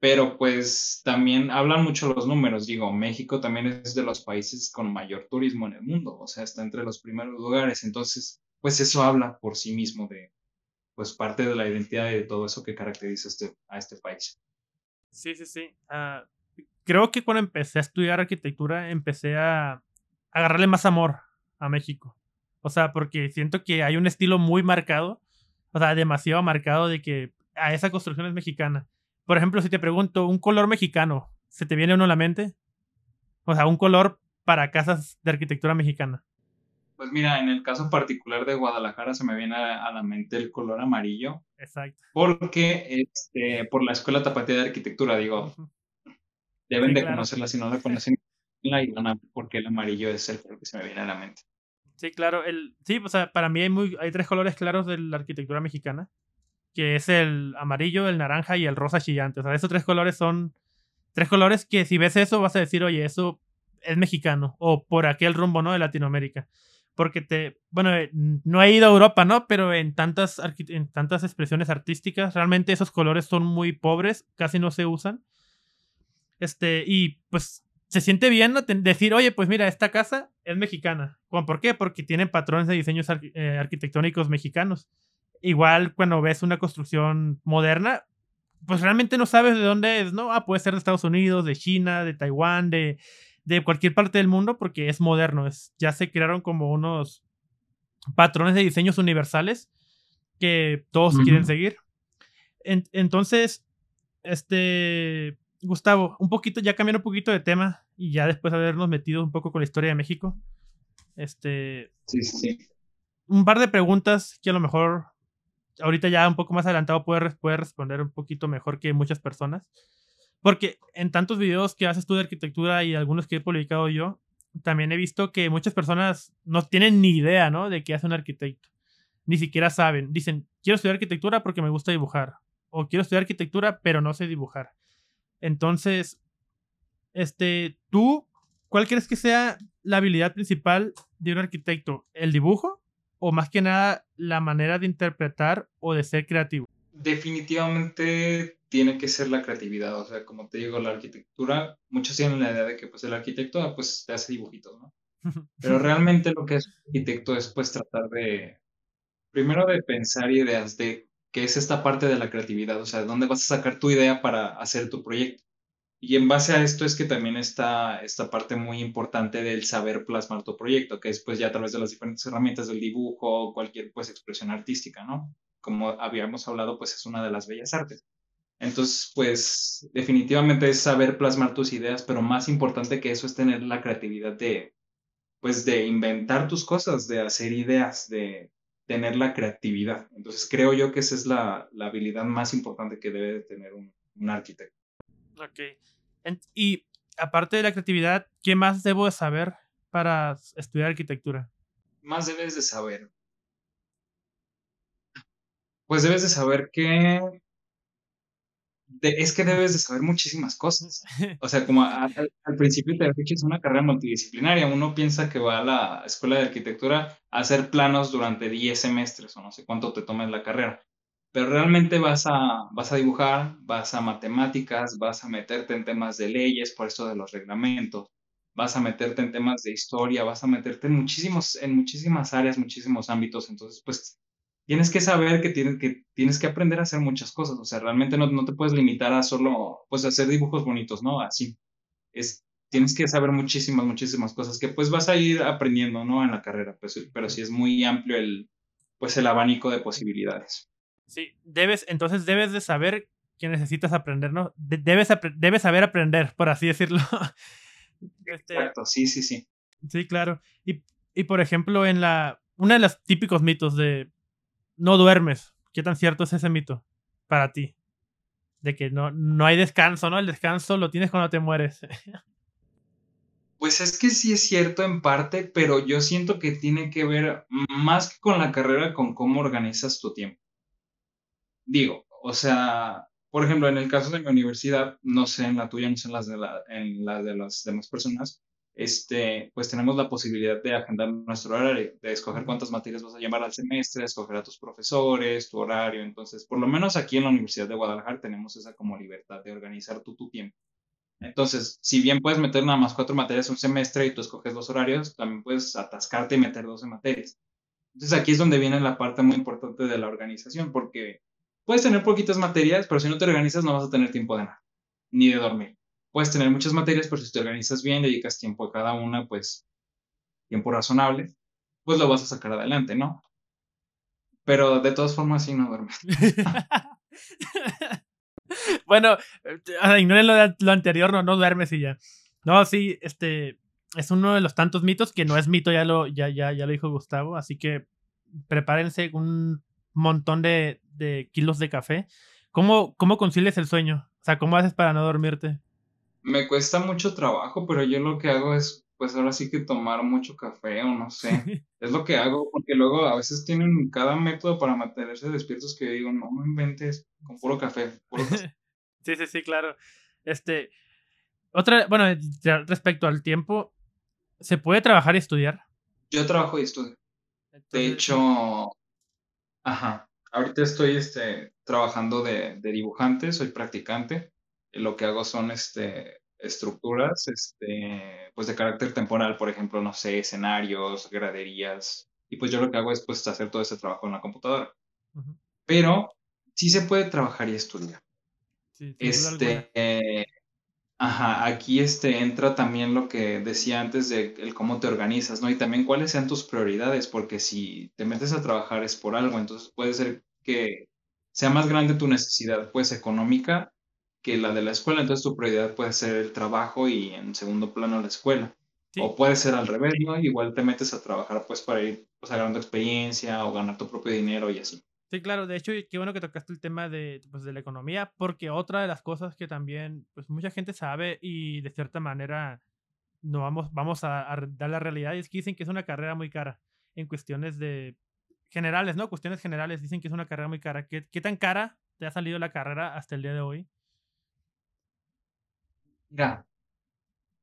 pero pues también hablan mucho los números. Digo, México también es de los países con mayor turismo en el mundo, o sea, está entre los primeros lugares. Entonces, pues eso habla por sí mismo de, pues parte de la identidad y de todo eso que caracteriza este, a este país. Sí, sí, sí. Uh, creo que cuando empecé a estudiar arquitectura, empecé a agarrarle más amor a México. O sea, porque siento que hay un estilo muy marcado, o sea, demasiado marcado de que a esa construcción es mexicana. Por ejemplo, si te pregunto, un color mexicano, ¿se te viene uno a la mente? O sea, un color para casas de arquitectura mexicana. Pues mira, en el caso particular de Guadalajara se me viene a, la mente el color amarillo. Exacto. Porque este, por la Escuela Tapatía de Arquitectura, digo, Deben de conocerla, si no la conocen, la a porque el amarillo es el color que se me viene a la mente. Sí, claro. El, sí, o sea, para mí hay, muy, hay tres colores claros de la arquitectura mexicana, que es el amarillo, el naranja y el rosa chillante. O sea, esos tres colores son tres colores que si ves eso vas a decir, oye, eso es mexicano, o por aquel rumbo, ¿no? De Latinoamérica. Porque te, bueno, eh, no he ido a Europa, ¿no? Pero en tantas, en tantas expresiones artísticas, realmente esos colores son muy pobres, casi no se usan. Este, y pues se siente bien decir, oye, pues mira, esta casa es mexicana. ¿Por qué? Porque tiene patrones de diseños eh, arquitectónicos mexicanos. Igual cuando ves una construcción moderna, pues realmente no sabes de dónde es, ¿no? Ah, puede ser de Estados Unidos, de China, de Taiwán, de, de cualquier parte del mundo, porque es moderno. Es, ya se crearon como unos patrones de diseños universales que todos quieren seguir. entonces, este, Gustavo, un poquito, ya cambiando un poquito de tema y ya después de habernos metido un poco con la historia de México, este... Sí, sí. Un par de preguntas que a lo mejor ahorita ya un poco más adelantado puede, puede responder un poquito mejor que muchas personas. Porque en tantos videos que haces tú de arquitectura y algunos que he publicado yo, también he visto que muchas personas no tienen ni idea, ¿no? De qué hace un arquitecto. Ni siquiera saben. Dicen, quiero estudiar arquitectura porque me gusta dibujar. O quiero estudiar arquitectura pero no sé dibujar. Entonces, este, tú, ¿cuál crees que sea la habilidad principal de un arquitecto? ¿El dibujo? ¿O más que nada la manera de interpretar o de ser creativo? Definitivamente tiene que ser la creatividad. O sea, como te digo, la arquitectura, muchos tienen la idea de que pues el arquitecto ah, pues te hace dibujitos, ¿no? Pero realmente lo que es un arquitecto es pues tratar de, primero de pensar ideas, de que es esta parte de la creatividad, o sea, dónde vas a sacar tu idea para hacer tu proyecto. Y en base a esto es que también está esta parte muy importante del saber plasmar tu proyecto, que es pues ya a través de las diferentes herramientas del dibujo cualquier pues expresión artística, ¿no? Como habíamos hablado, pues es una de las bellas artes. Entonces, pues definitivamente es saber plasmar tus ideas, pero más importante que eso es tener la creatividad de, pues de inventar tus cosas, de hacer ideas, de tener la creatividad. Entonces, creo yo que esa es la, la habilidad más importante que debe de tener un, un arquitecto. Ok. Y aparte de la creatividad, ¿qué más debo de saber para estudiar arquitectura? Más debes de saber. Pues debes de saber que es que debes de saber muchísimas cosas. O sea, como al principio te que es una carrera multidisciplinaria. Uno piensa que va a la escuela de arquitectura a hacer planos durante 10 semestres o no sé cuánto te toma la carrera. Pero realmente vas a, vas a dibujar, vas a matemáticas, vas a meterte en temas de leyes, por esto de los reglamentos, vas a meterte en temas de historia, vas a meterte en, muchísimos, en muchísimas áreas, muchísimos ámbitos. Entonces, pues tienes que saber que tienes que, tienes que aprender a hacer muchas cosas. O sea, realmente no, no te puedes limitar a solo, pues, hacer dibujos bonitos, ¿no? Así. Es, tienes que saber muchísimas, muchísimas cosas que pues vas a ir aprendiendo, ¿no? En la carrera, pues, pero sí es muy amplio el, pues, el abanico de posibilidades. Sí, debes, entonces debes de saber que necesitas aprender, ¿no? debes, debes saber aprender, por así decirlo. Este Exacto, sí, sí, sí. Sí, claro. Y, y por ejemplo, en la, uno de los típicos mitos de no duermes. ¿Qué tan cierto es ese mito para ti? De que no, no hay descanso, ¿no? El descanso lo tienes cuando te mueres. Pues es que sí es cierto en parte, pero yo siento que tiene que ver más que con la carrera, con cómo organizas tu tiempo. Digo, o sea, por ejemplo, en el caso de mi universidad, no sé en la tuya, no sé en las de, en la de las demás personas, este, pues tenemos la posibilidad de agendar nuestro horario, de escoger cuántas materias vas a llevar al semestre, escoger a tus profesores, tu horario. Entonces, por lo menos aquí en la Universidad de Guadalajara tenemos esa como libertad de organizar tú tu tiempo. Entonces, si bien puedes meter nada más cuatro materias un semestre y tú escoges los horarios, también puedes atascarte y meter 12 materias. Entonces, aquí es donde viene la parte muy importante de la organización, porque puedes tener poquitas materias, pero si no te organizas no vas a tener tiempo de nada, ni de dormir puedes tener muchas materias, pero si te organizas bien, dedicas tiempo a cada una, pues tiempo razonable, pues lo vas a sacar adelante, ¿no? Pero de todas formas, sí no duermes. bueno, ignoren lo, lo, anterior, no, no duermes y ya. No, sí, este es uno de los tantos mitos que no es mito, ya lo, ya, ya, ya lo dijo Gustavo, así que prepárense un montón de, de kilos de café. ¿Cómo, ¿Cómo concilias el sueño? O sea, ¿cómo haces para no dormirte? Me cuesta mucho trabajo, pero yo lo que hago es, pues ahora sí que tomar mucho café o no sé. es lo que hago, porque luego a veces tienen cada método para mantenerse despiertos que digo, no me inventes con puro café, puro café. sí, sí, sí, claro. Este, otra, bueno, respecto al tiempo, ¿se puede trabajar y estudiar? Yo trabajo y estudio. de hecho, ajá, ahorita estoy este, trabajando de, de dibujante, soy practicante lo que hago son este, estructuras este, pues de carácter temporal, por ejemplo, no sé, escenarios, graderías, y pues yo lo que hago es pues hacer todo ese trabajo en la computadora. Pero sí se puede trabajar y estudiar. este, eh, ajá, aquí este, entra también lo que decía antes de el cómo te organizas, ¿no? Y también cuáles sean tus prioridades, porque si te metes a trabajar es por algo, entonces puede ser que sea más grande tu necesidad, pues económica, que la de la escuela, entonces tu prioridad puede ser el trabajo y en segundo plano la escuela. O puede ser al revés, ¿no? Igual te metes a trabajar pues para ir pues, agarrando experiencia o ganar tu propio dinero y así. Sí, claro, de hecho, qué bueno que tocaste el tema de, pues, de la economía, porque otra de las cosas que también, pues mucha gente sabe y de cierta manera no vamos, vamos a, dar la realidad, es que dicen que es una carrera muy cara en cuestiones de generales, ¿no? Cuestiones generales, dicen que es una carrera muy cara. ¿Qué, qué tan cara te ha salido la carrera hasta el día de hoy? Mira,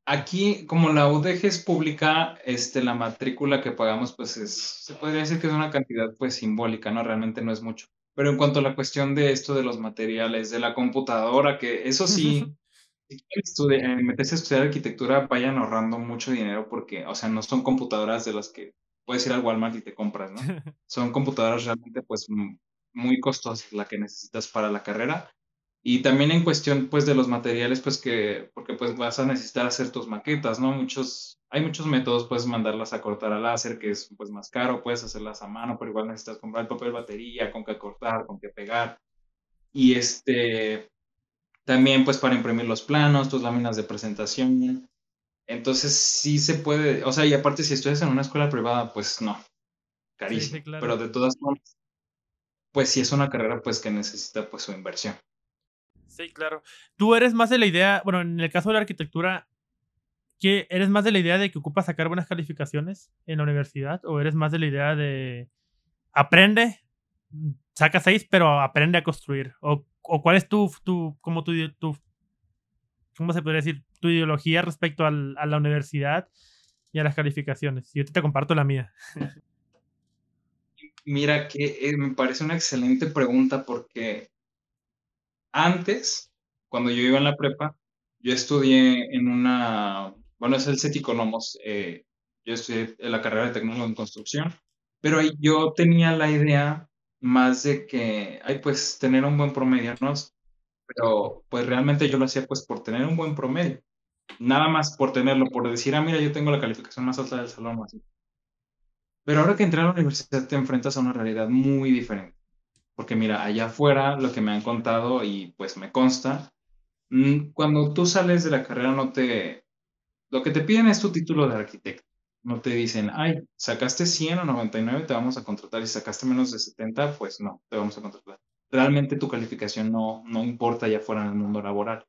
aquí como la UDG es pública, este, la matrícula que pagamos, pues es, se podría decir que es una cantidad pues simbólica, ¿no? Realmente no es mucho. Pero en cuanto a la cuestión de esto de los materiales, de la computadora, que eso sí, si quieren eh, meterse a estudiar arquitectura, vayan ahorrando mucho dinero porque, o sea, no son computadoras de las que puedes ir al Walmart y te compras, ¿no? Son computadoras realmente pues muy costosas la que necesitas para la carrera y también en cuestión, pues, de los materiales, pues, que, porque, pues, vas a necesitar hacer tus maquetas, ¿no? Muchos, hay muchos métodos, puedes mandarlas a cortar al láser, que es, pues, más caro, puedes hacerlas a mano, pero igual necesitas comprar el papel batería, con qué cortar, con qué pegar. Y este, También pues para imprimir los planos, tus láminas de presentación. Entonces sí se puede, o sea, y aparte si estudias en una escuela privada, pues no, carísimo. Pero de todas formas, pues sí es una carrera pues que necesita pues su inversión. Sí, claro. Tú eres más de la idea, bueno, en el caso de la arquitectura, ¿qué, ¿eres más de la idea de que ocupas sacar buenas calificaciones en la universidad o eres más de la idea de aprende, saca seis, pero aprende a construir? ¿O, cuál es tu, tu, como tu, tu, ¿cómo se podría decir? Tu ideología respecto al, a la universidad y a las calificaciones. Yo te comparto la mía. Mira que eh, me parece una excelente pregunta porque antes, cuando yo iba en la prepa, yo estudié en una, bueno, es el CETICONOMOS, eh, yo estudié en la carrera de tecnólogo en construcción, pero ahí yo tenía la idea más de que, ay, pues tener un buen promedio, ¿no? Pero pues realmente yo lo hacía pues por tener un buen promedio, nada más por tenerlo, por decir, ah, mira, yo tengo la calificación más alta del salón, así. Pero ahora que entré a la universidad te enfrentas a una realidad muy diferente. Porque mira, allá afuera lo que me han contado y pues me consta, mm, cuando tú sales de la carrera no te... Lo que te piden es tu título de arquitecto. No te dicen, ay, sacaste 100 o 99, te vamos a contratar. Y sacaste menos de 70, pues no, te vamos a contratar. Realmente tu calificación no, no importa allá afuera en el mundo laboral.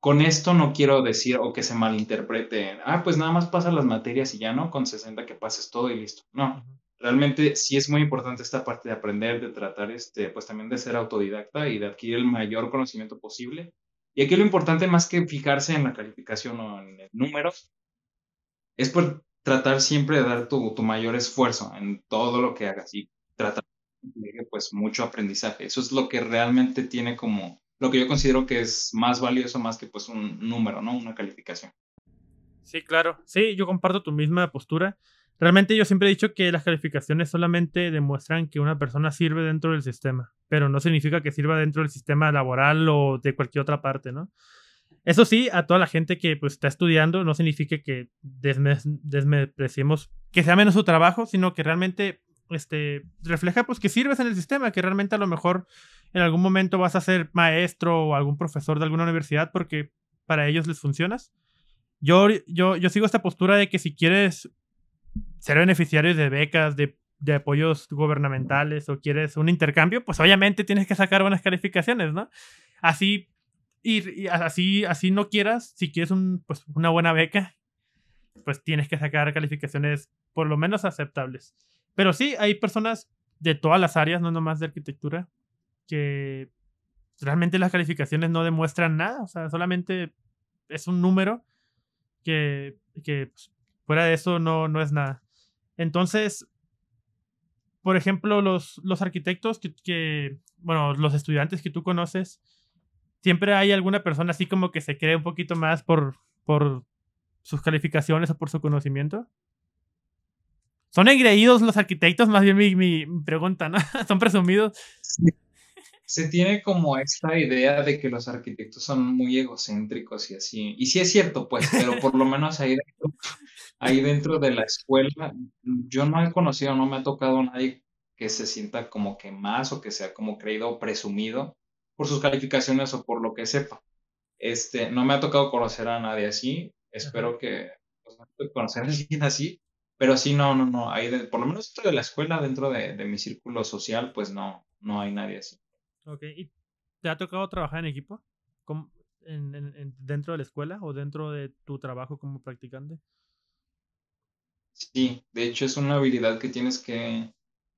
Con esto no quiero decir o que se malinterprete, ah, pues nada más pasa las materias y ya no, con 60 que pases todo y listo. No, realmente sí es muy importante esta parte de aprender, de tratar, este, pues también de ser autodidacta y de adquirir el mayor conocimiento posible. Y aquí lo importante más que fijarse en la calificación o en números, es por tratar siempre de dar tu, tu mayor esfuerzo en todo lo que hagas y tratar de pues mucho aprendizaje. Eso es lo que realmente tiene como lo que yo considero que es más valioso más que pues un número, ¿no? Una calificación. Sí, claro. Sí, yo comparto tu misma postura. Realmente yo siempre he dicho que las calificaciones solamente demuestran que una persona sirve dentro del sistema, pero no significa que sirva dentro del sistema laboral o de cualquier otra parte, ¿no? Eso sí, a toda la gente que pues, está estudiando, no significa que desmepreciemos que sea menos su trabajo, sino que realmente este, refleja pues que sirves en el sistema, que realmente a lo mejor en algún momento vas a ser maestro o algún profesor de alguna universidad porque para ellos les funcionas. Yo, yo, yo sigo esta postura de que si quieres ser beneficiario de becas, de, de apoyos gubernamentales o quieres un intercambio, pues obviamente tienes que sacar buenas calificaciones, ¿no? Así, y, así, así no quieras, si quieres un, pues, una buena beca, pues tienes que sacar calificaciones por lo menos aceptables. Pero sí, hay personas de todas las áreas, no nomás de arquitectura, que realmente las calificaciones no demuestran nada, o sea, solamente es un número que, que pues, fuera de eso no, no es nada. Entonces, por ejemplo, los, los arquitectos que, que, bueno, los estudiantes que tú conoces, siempre hay alguna persona así como que se cree un poquito más por, por sus calificaciones o por su conocimiento. ¿Son engreídos los arquitectos? Más bien mi, mi pregunta, ¿no? ¿Son presumidos? Se tiene como esta idea de que los arquitectos son muy egocéntricos y así. Y sí es cierto, pues, pero por lo menos ahí ahí dentro de la escuela, yo no he conocido, no me ha tocado a nadie que se sienta como que más o que sea como creído o presumido por sus calificaciones o por lo que sepa. Este, no me ha tocado conocer a nadie así. Espero que pues, conocer a alguien así, pero sí, no, no, no. Hay por lo menos dentro de la escuela, dentro de, mi círculo social, pues no, no hay nadie así. Ok, ¿y te ha tocado trabajar en equipo? en, ¿Dentro de la escuela o dentro de tu trabajo como practicante? Sí, de hecho es una habilidad que tienes que,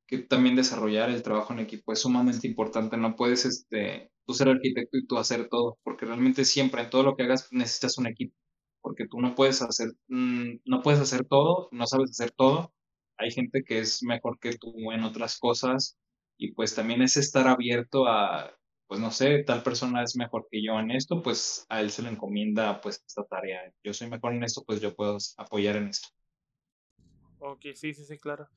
que también desarrollar. El trabajo en equipo es sumamente importante. No puedes este, tú ser arquitecto y tú hacer todo, porque realmente siempre en todo lo que hagas necesitas un equipo porque tú no puedes hacer, mm, no puedes hacer todo, no sabes hacer todo. Hay gente que es mejor que tú en otras cosas y pues también es estar abierto a, pues no sé, tal persona es mejor que yo en esto, pues a él se le encomienda pues esta tarea. Yo soy mejor en esto, pues yo puedo apoyar en esto. Ok, sí, sí, sí, claro.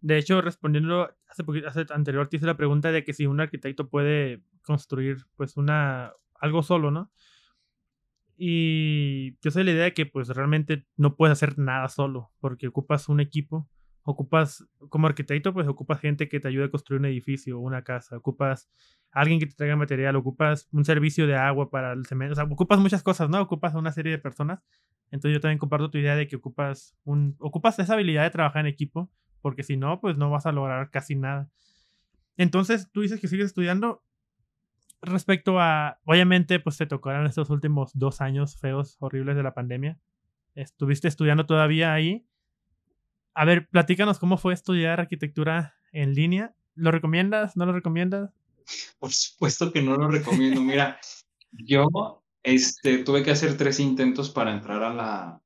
De hecho, respondiendo hace, poquito, hace anterior, te hice la pregunta de que si un arquitecto puede construir pues una, algo solo, ¿no? Y yo soy la idea de que pues realmente no puedes hacer nada solo, porque ocupas un equipo Ocupas, como arquitecto, pues ocupas gente que te ayude a construir un edificio, una casa, ocupas alguien que te traiga material, ocupas un servicio de agua para el cemento, o sea, ocupas muchas cosas, ¿no? Ocupas una serie de personas. Entonces yo también comparto tu idea de que ocupas un, ocupas esa habilidad de trabajar en equipo, porque si no, pues no vas a lograr casi nada. Entonces, tú dices que sigues estudiando. Respecto a, obviamente, pues te tocarán estos últimos dos años feos, horribles de la pandemia. Estuviste estudiando todavía ahí. A ver, platícanos cómo fue estudiar arquitectura en línea. ¿Lo recomiendas? ¿No lo recomiendas? Por supuesto que no lo recomiendo. Mira, yo este, tuve que hacer tres intentos para entrar a la,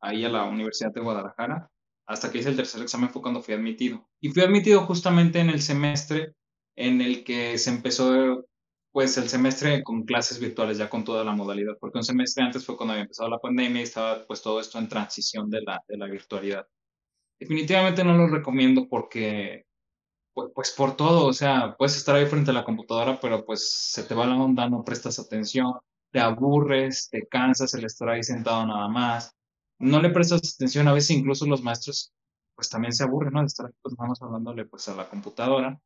ahí a la Universidad de Guadalajara. Hasta que hice el tercer examen fue cuando fui admitido. Y fui admitido justamente en el semestre en el que se empezó pues el semestre con clases virtuales ya con toda la modalidad, porque un semestre antes fue cuando había empezado la pandemia y estaba pues todo esto en transición de la, de la virtualidad. Definitivamente no lo recomiendo porque pues, pues, por todo, o sea, puedes estar ahí frente a la computadora, pero pues se te va la onda, no prestas atención, te aburres, te cansas el estar ahí sentado nada más, no le prestas atención, a veces incluso los maestros pues también se aburren, ¿no? De estar pues vamos hablándole pues a la computadora.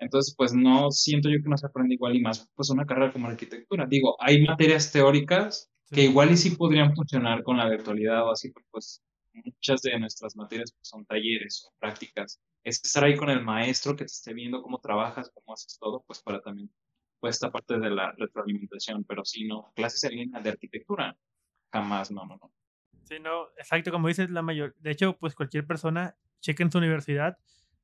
Entonces, pues no siento yo que no se aprende igual y más, pues una carrera como arquitectura. Digo, hay materias teóricas que igual y sí podrían funcionar con la virtualidad o así, pero pues muchas de nuestras materias pues, son talleres o prácticas es estar ahí con el maestro que te esté viendo cómo trabajas, cómo haces todo, pues para también, pues esta parte de la retroalimentación, pero si no, clases en línea de arquitectura, jamás, no, no, no. Sí, no, exacto, como dices, la mayor, de hecho, pues cualquier persona cheque en su universidad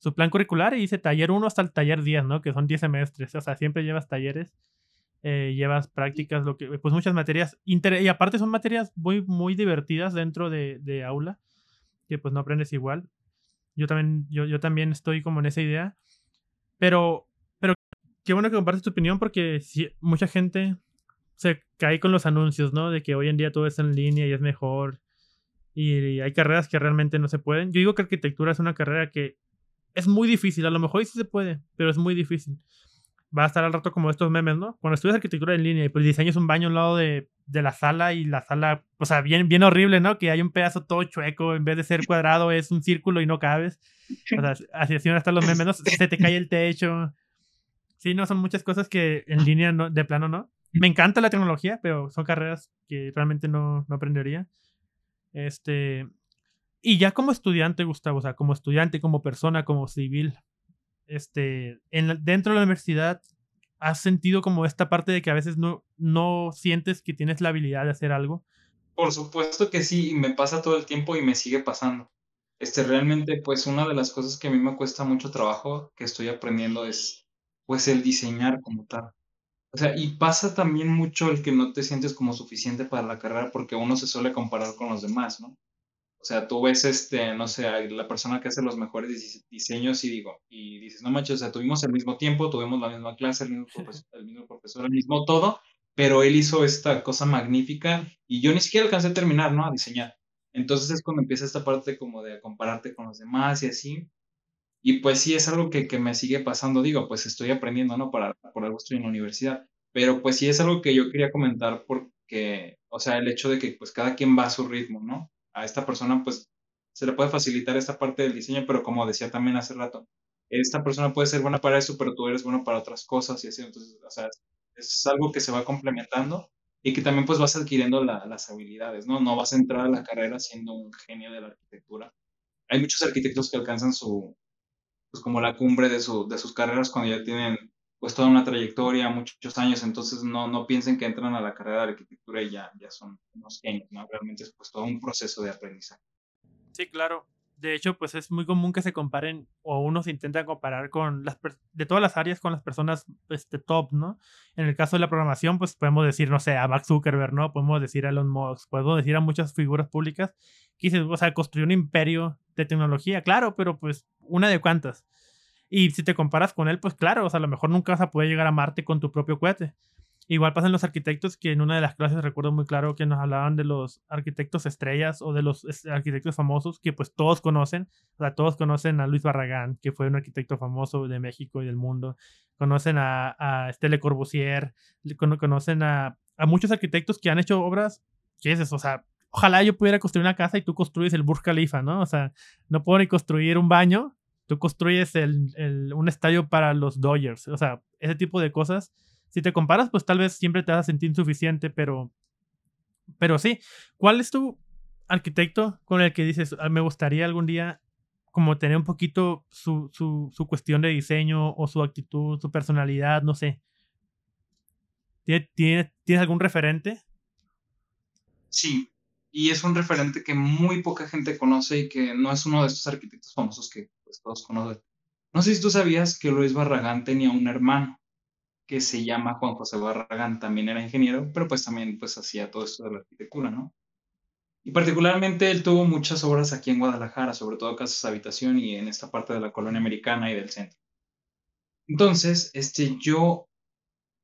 su plan curricular y dice taller 1 hasta el taller 10, ¿no? Que son 10 semestres, o sea, siempre llevas talleres, eh, llevas prácticas, lo que, pues muchas materias, y aparte son materias muy, muy divertidas dentro de, de aula, que pues no aprendes igual. Yo también, yo, yo también estoy como en esa idea. Pero qué bueno que compartes tu opinión porque si, mucha gente se cae con los anuncios, ¿no? De que hoy en día todo está en línea y es mejor. Y, hay carreras que realmente no se pueden. Yo digo que arquitectura es una carrera que es muy difícil. A lo mejor sí se puede, pero es muy difícil. Va a estar al rato como estos memes, ¿no? Cuando estudias arquitectura en línea y pues diseñas un baño al lado de, de la sala y la sala, o sea, bien, bien horrible, ¿no? Que hay un pedazo todo chueco, en vez de ser cuadrado es un círculo y no cabes. O sea, así, así van a estar los memes, ¿no? Se te cae el techo. Sí, no, son muchas cosas que en línea no, de plano no. Me encanta la tecnología, pero son carreras que realmente no, no aprendería. Este, y ya como estudiante, Gustavo, o sea, como estudiante, como persona, como civil, este, en, dentro de la universidad, ¿Has sentido como esta parte de que a veces no, no sientes que tienes la habilidad de hacer algo? Por supuesto que sí, me pasa todo el tiempo y me sigue pasando. Este, realmente, pues una de las cosas que a mí me cuesta mucho trabajo, que estoy aprendiendo, es pues el diseñar como tal. O sea, y pasa también mucho el que no te sientes como suficiente para la carrera porque uno se suele comparar con los demás, ¿no? O sea, tú ves, este, no sé, la persona que hace los mejores diseños y digo, y dices, no manches, o sea, tuvimos el mismo tiempo, tuvimos la misma clase, el mismo, profesor, el mismo profesor, el mismo todo, pero él hizo esta cosa magnífica y yo ni siquiera alcancé a terminar, ¿no? A diseñar. Entonces es cuando empieza esta parte como de compararte con los demás y así. Y pues sí, es algo que, que me sigue pasando, digo, pues estoy aprendiendo, ¿no? Para, por algo estoy en la universidad. Pero pues sí es algo que yo quería comentar porque, o sea, el hecho de que pues cada quien va a su ritmo, ¿no? a esta persona pues se le puede facilitar esta parte del diseño, pero como decía también hace rato, esta persona puede ser buena para eso, pero tú eres bueno para otras cosas y así, entonces, o sea, es algo que se va complementando y que también pues vas adquiriendo las habilidades, ¿no? No vas a entrar a la carrera siendo un genio de la arquitectura. Hay muchos arquitectos que alcanzan su, pues como la cumbre de, su, de sus carreras cuando ya tienen pues toda una trayectoria, muchos años, entonces no, no piensen que entran a la carrera de arquitectura y ya, ya son unos genios, ¿no? Realmente es pues todo un proceso de aprendizaje. Sí, claro. De hecho, pues es muy común que se comparen o uno se intenta comparar con las de todas las áreas con las personas este, top, ¿no? En el caso de la programación, pues podemos decir, no sé, a Mark Zuckerberg, ¿no? Podemos decir a Elon Musk, podemos decir a muchas figuras públicas que, o sea, construyó un imperio de tecnología, claro, pero pues una de cuantas. Y si te comparas con él, pues claro, o sea, a lo mejor nunca vas a poder llegar a Marte con tu propio cohete. Igual pasan los arquitectos que en una de las clases recuerdo muy claro que nos hablaban de los arquitectos estrellas o de los arquitectos famosos que pues todos conocen. O sea, todos conocen a Luis Barragán, que fue un arquitecto famoso de México y del mundo. Conocen a, a Estelle Corbusier, conocen a, a muchos arquitectos que han hecho obras, ¿qué es eso? O sea, ojalá yo pudiera construir una casa y tú construyes el Burj Khalifa, ¿no? O sea, no puedo ni construir un baño, tú construyes el, un estadio para los Dodgers. O sea, ese tipo de cosas. Si te comparas, pues tal vez siempre te vas a sentir insuficiente, pero, pero sí. ¿Cuál es tu arquitecto con el que dices, ah, me gustaría algún día como tener un poquito su, su, su cuestión de diseño o su actitud, su personalidad, no sé? ¿Tienes, ¿Tienes algún referente? Sí, y es un referente que muy poca gente conoce y que no es uno de estos arquitectos famosos que pues, todos conocen. No sé si tú sabías que Luis Barragán tenía un hermano que se llama Juan José Barragán, también era ingeniero, pero pues también pues hacía todo esto de la arquitectura, ¿no? Y particularmente él tuvo muchas obras aquí en Guadalajara, sobre todo casas de habitación y en esta parte de la colonia americana y del centro. Entonces, este, yo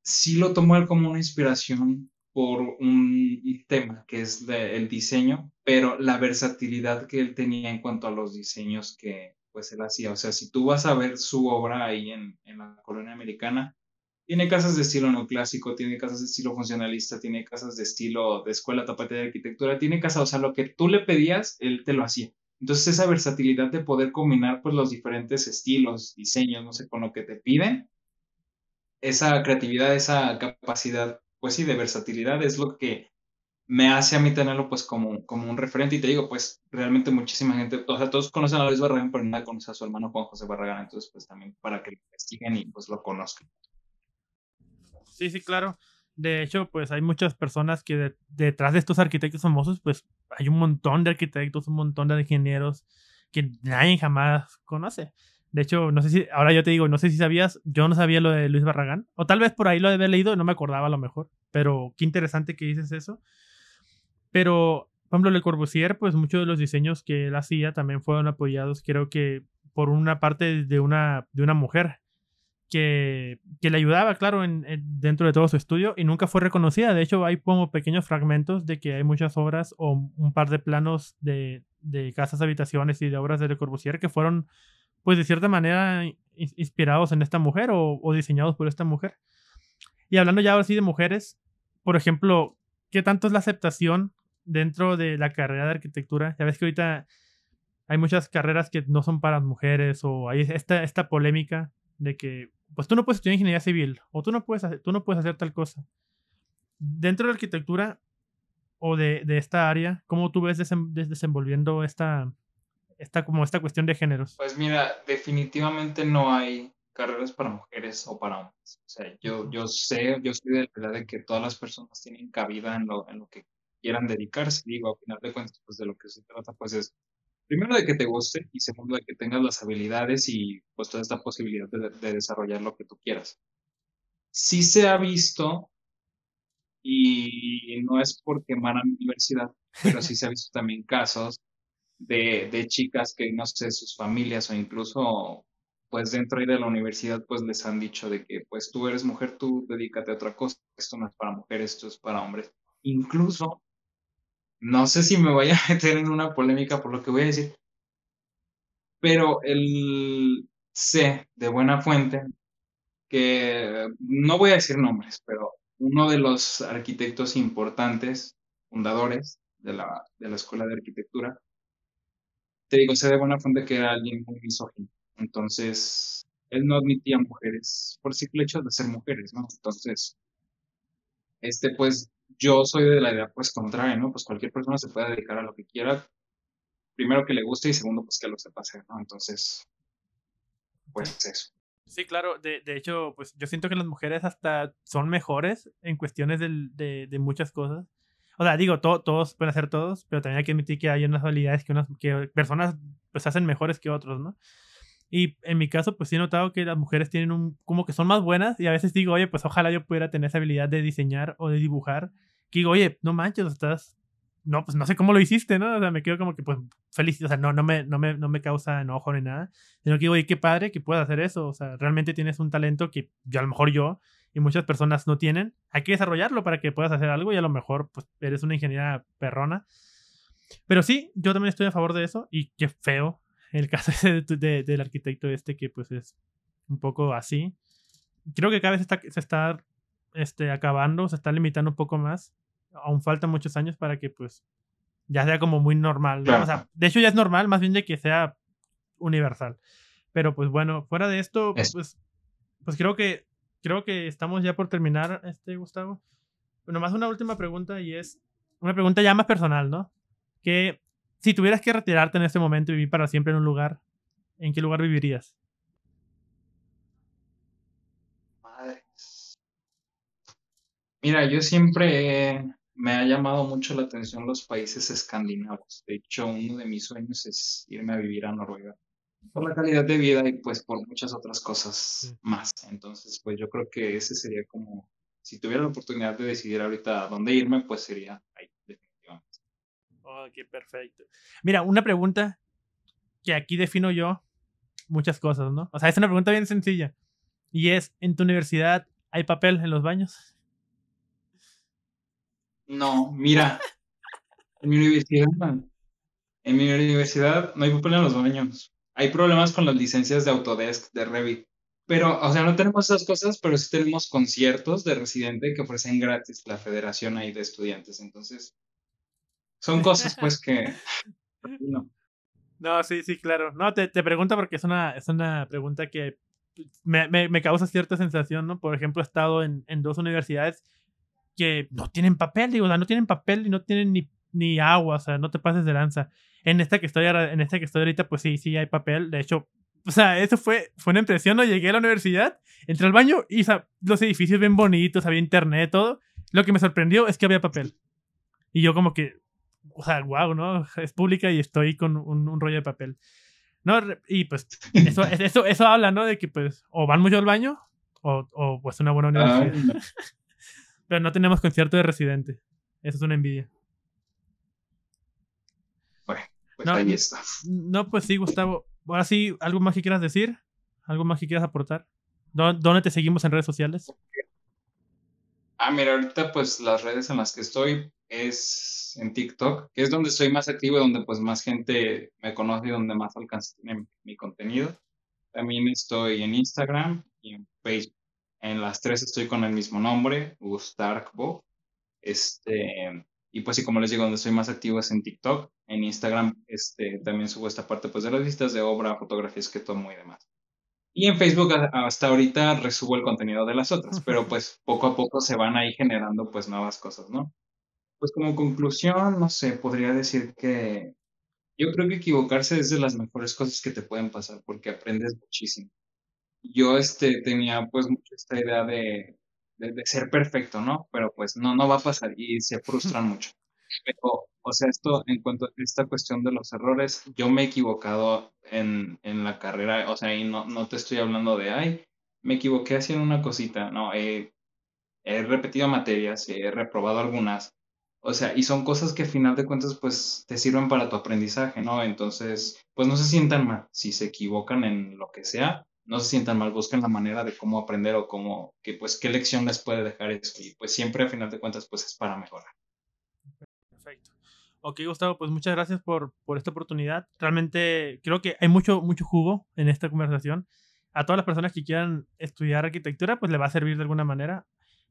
sí lo tomo él como una inspiración por un, tema que es el diseño, pero la versatilidad que él tenía en cuanto a los diseños que pues él hacía. O sea, si tú vas a ver su obra ahí en, en la colonia americana, tiene casas de estilo neoclásico, tiene casas de estilo funcionalista, tiene casas de estilo de escuela tapate de arquitectura, tiene casas, o sea, lo que tú le pedías, él te lo hacía. Entonces esa versatilidad de poder combinar pues los diferentes estilos, diseños, no sé, con lo que te piden, esa creatividad, esa capacidad pues sí, de versatilidad es lo que me hace a mí tenerlo pues como, como un referente y te digo, pues realmente muchísima gente, o sea, todos conocen a Luis Barragán, pero nadie conoce a su hermano Juan José Barragán, entonces pues también para que lo investiguen y pues lo conozcan. Sí, sí, claro. De hecho, pues hay muchas personas que detrás de estos arquitectos famosos, pues hay un montón de arquitectos, un montón de ingenieros que nadie jamás conoce. De hecho, no sé si, ahora yo te digo, no sé si sabías, yo no sabía lo de Luis Barragán, o tal vez por ahí lo de haber leído, no me acordaba a lo mejor, pero qué interesante que dices eso. Pero, por ejemplo, Le Corbusier, pues muchos de los diseños que él hacía también fueron apoyados, creo que por una parte de una, de una mujer que, que le ayudaba, claro, en, dentro de todo su estudio y nunca fue reconocida. De hecho, hay como pequeños fragmentos de que hay muchas obras o un par de planos de, de casas, habitaciones y de obras de Le Corbusier que fueron pues de cierta manera inspirados en esta mujer o, diseñados por esta mujer. Y hablando ya ahora sí de mujeres, por ejemplo, ¿qué tanto es la aceptación dentro de la carrera de arquitectura? Ya ves que ahorita hay muchas carreras que no son para mujeres o hay esta, esta polémica de que pues tú no puedes estudiar ingeniería civil o tú no puedes hacer, tú no puedes hacer tal cosa. Dentro de la arquitectura o de, de esta área, ¿cómo tú ves desenvolviendo esta, esta, como esta cuestión de géneros? Pues mira, definitivamente no hay carreras para mujeres o para hombres. O sea, yo, yo sé, yo soy de la idea de que todas las personas tienen cabida en lo, en lo que quieran dedicarse. Digo, a final de cuentas, pues de lo que se trata, pues es primero de que te guste y segundo de que tengas las habilidades y pues toda esta posibilidad de, de desarrollar lo que tú quieras. Sí se ha visto y no es por quemar a mi universidad, pero sí se ha visto también casos de, de chicas que no sé, sus familias o incluso pues dentro de la universidad pues les han dicho de que pues tú eres mujer, tú dedícate a otra cosa, esto no es para mujeres, esto es para hombres. Incluso, no sé si me voy a meter en una polémica por lo que voy a decir, pero el sé de buena fuente que no voy a decir nombres, pero uno de los arquitectos importantes, fundadores de la, de la Escuela de Arquitectura, te digo, sé de buena fuente que era alguien muy misógino. Entonces, él no admitía mujeres por simple hecho de ser mujeres, ¿no? Entonces, este, pues, yo soy de la idea, pues, contraria, ¿no? Pues cualquier persona se puede dedicar a lo que quiera, primero que le guste y segundo, pues, que lo sepa hacer, ¿no? Entonces, pues eso. Sí, claro. De, de, hecho, pues yo siento que las mujeres hasta son mejores en cuestiones de, de muchas cosas. O sea, digo, todos pueden hacer todos, pero también hay que admitir que hay unas habilidades que, unas, que personas pues hacen mejores que otros, ¿no? Y en mi caso, pues sí he notado que las mujeres tienen un, como que son más buenas y a veces digo, oye, pues ojalá yo pudiera tener esa habilidad de diseñar o de dibujar. Que digo, oye, no manches, estás, no, pues no sé cómo lo hiciste, ¿no? O sea, me quedo como que, pues, feliz, o sea, no, no, me, no, me, no me causa enojo ni nada, sino que digo, oye, qué padre que puedas hacer eso, o sea, realmente tienes un talento que yo, a lo mejor yo y muchas personas no tienen. Hay que desarrollarlo para que puedas hacer algo y a lo mejor pues, eres una ingeniera perrona. Pero sí, yo también estoy a favor de eso y qué feo el caso de, del arquitecto este que pues es un poco así. Creo que cada vez está, se está este, acabando, se está limitando un poco más. Aún faltan muchos años para que pues ya sea como muy normal. O sea, de hecho ya es normal, más bien de que sea universal. Pero pues bueno, fuera de esto, pues, pues creo que creo que estamos ya por terminar, este Gustavo. Bueno, más una última pregunta y es una pregunta ya más personal, ¿no? Que si tuvieras que retirarte en este momento y vivir para siempre en un lugar, ¿en qué lugar vivirías? Madre. Mira, yo siempre me ha llamado mucho la atención los países escandinavos. De hecho, uno de mis sueños es irme a vivir a Noruega por la calidad de vida y pues por muchas otras cosas más. Entonces, pues yo creo que ese sería como, si tuviera la oportunidad de decidir ahorita a dónde irme, pues sería ahí, definitivamente. Ok, perfecto. Mira, una pregunta que aquí defino yo muchas cosas, ¿no? O sea, es una pregunta bien sencilla. Y es, ¿en tu universidad hay papel en los baños? No, mira, en mi universidad, en mi universidad no hay papel en los baños hay problemas con las licencias de Autodesk, de Revit. Pero, o sea, no tenemos esas cosas, pero sí tenemos conciertos de residente que ofrecen gratis la federación ahí de estudiantes. Entonces, son cosas pues que... No. No, sí, sí, claro. No, te, te pregunto porque es una, es una pregunta que me, me, me, causa cierta sensación, ¿no? Por ejemplo, he estado en, en, dos universidades que no tienen papel, digo, o sea, no tienen papel y no tienen ni, ni agua, o sea, no te pases de lanza. En esta que estoy ahora, en esta que estoy ahorita, pues sí, sí hay papel. De hecho, o sea, eso fue, fue una impresión, ¿no? Llegué a la universidad, entré al baño y los edificios bien bonitos, había internet, todo. Lo que me sorprendió es que había papel. Y yo como que, o sea, wow, ¿no? Es pública y estoy con un, rollo de papel. No, y pues eso, eso, eso habla, ¿no? De que pues o van mucho al baño o, o pues una buena universidad. Pero no tenemos concierto de residente. Eso es una envidia. Pues no, ahí está. No, pues sí, Gustavo. Ahora sí, ¿algo más que quieras decir? ¿Algo más que quieras aportar? ¿Dónde te seguimos en redes sociales? Ah, mira, ahorita pues las redes en las que estoy es en TikTok, que es donde estoy más activo y donde pues más gente me conoce y donde más alcance tiene mi contenido. También estoy en Instagram y en Facebook. En las tres estoy con el mismo nombre, Gustarkbo. Este, y pues sí, como les digo, donde estoy más activo es en TikTok. En Instagram este, también subo esta parte pues, de las vistas de obra, fotografías que tomo y demás. Y en Facebook hasta ahorita resubo el contenido de las otras, pero pues poco a poco se van ahí generando pues nuevas cosas, ¿no? Pues como conclusión, no sé, podría decir que yo creo que equivocarse es de las mejores cosas que te pueden pasar porque aprendes muchísimo. Yo este, tenía pues mucho esta idea de de, ser perfecto, ¿no? Pero pues no, no va a pasar y se frustran mucho. Pero, o sea, esto, en cuanto a esta cuestión de los errores, yo me he equivocado en, en la carrera, o sea, y no, no te estoy hablando de, ay, me equivoqué haciendo una cosita, no, he, he repetido materias, he reprobado algunas, o sea, y son cosas que a final de cuentas, pues, te sirven para tu aprendizaje, ¿no? Entonces, pues no se sientan mal si se equivocan en lo que sea, no se sientan mal, busquen la manera de cómo aprender o cómo, que pues qué lección les puede dejar eso. Y pues siempre a final de cuentas pues es para mejorar. Ok, Gustavo, pues muchas gracias por, por esta oportunidad. Realmente creo que hay mucho, mucho jugo en esta conversación. A todas las personas que quieran estudiar arquitectura, pues le va a servir de alguna manera.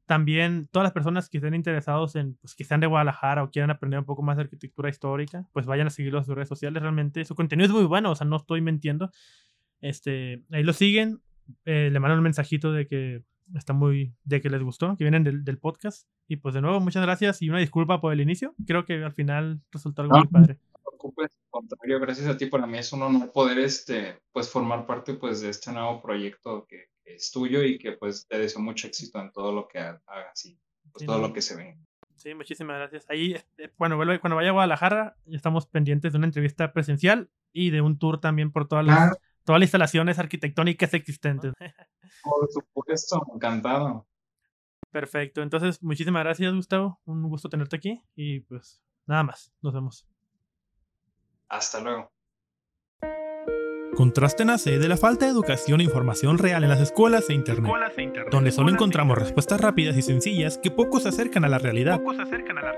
También todas las personas que estén interesados en, pues que sean de Guadalajara o quieran aprender un poco más de arquitectura histórica, pues vayan a seguirlo en sus redes sociales. Realmente su contenido es muy bueno, o sea, no estoy mintiendo. Este, ahí lo siguen, eh, le mandan un mensajito de que está muy, de que les gustó, que vienen del, del, podcast. Y pues de nuevo, muchas gracias y una disculpa por el inicio. Creo que al final resultó algo muy padre. No te contrario, gracias a ti. Para mí es un honor poder, este, pues formar parte, pues, de este nuevo proyecto que, es tuyo y que, pues, te deseo mucho éxito en todo lo que hagas y pues, todo lo que se ve. Sí, muchísimas gracias. Ahí, este, bueno, cuando vaya a Guadalajara, ya estamos pendientes de una entrevista presencial y de un tour también por todas las, todas las instalaciones arquitectónicas existentes. Por supuesto, encantado. Perfecto, entonces muchísimas gracias Gustavo, un gusto tenerte aquí y pues nada más, nos vemos. Hasta luego. Contraste nace de la falta de educación e información real en las escuelas e internet, donde solo encontramos respuestas rápidas y sencillas que poco se acercan a la realidad.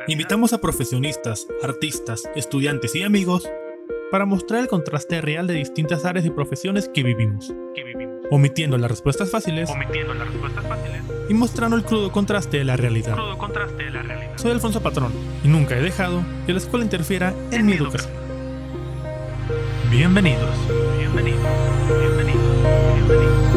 Invitamos a profesionistas, artistas, estudiantes y amigos para mostrar el contraste real de distintas áreas y profesiones que vivimos. omitiendo las respuestas fáciles, Omitiendo las respuestas fáciles. y mostrando el crudo contraste de la realidad. Crudo contraste de la realidad. Soy Alfonso Patrón y nunca he dejado que la escuela interfiera en mi educación. Bienvenidos. Bienvenido. Bienvenido. Bienvenido.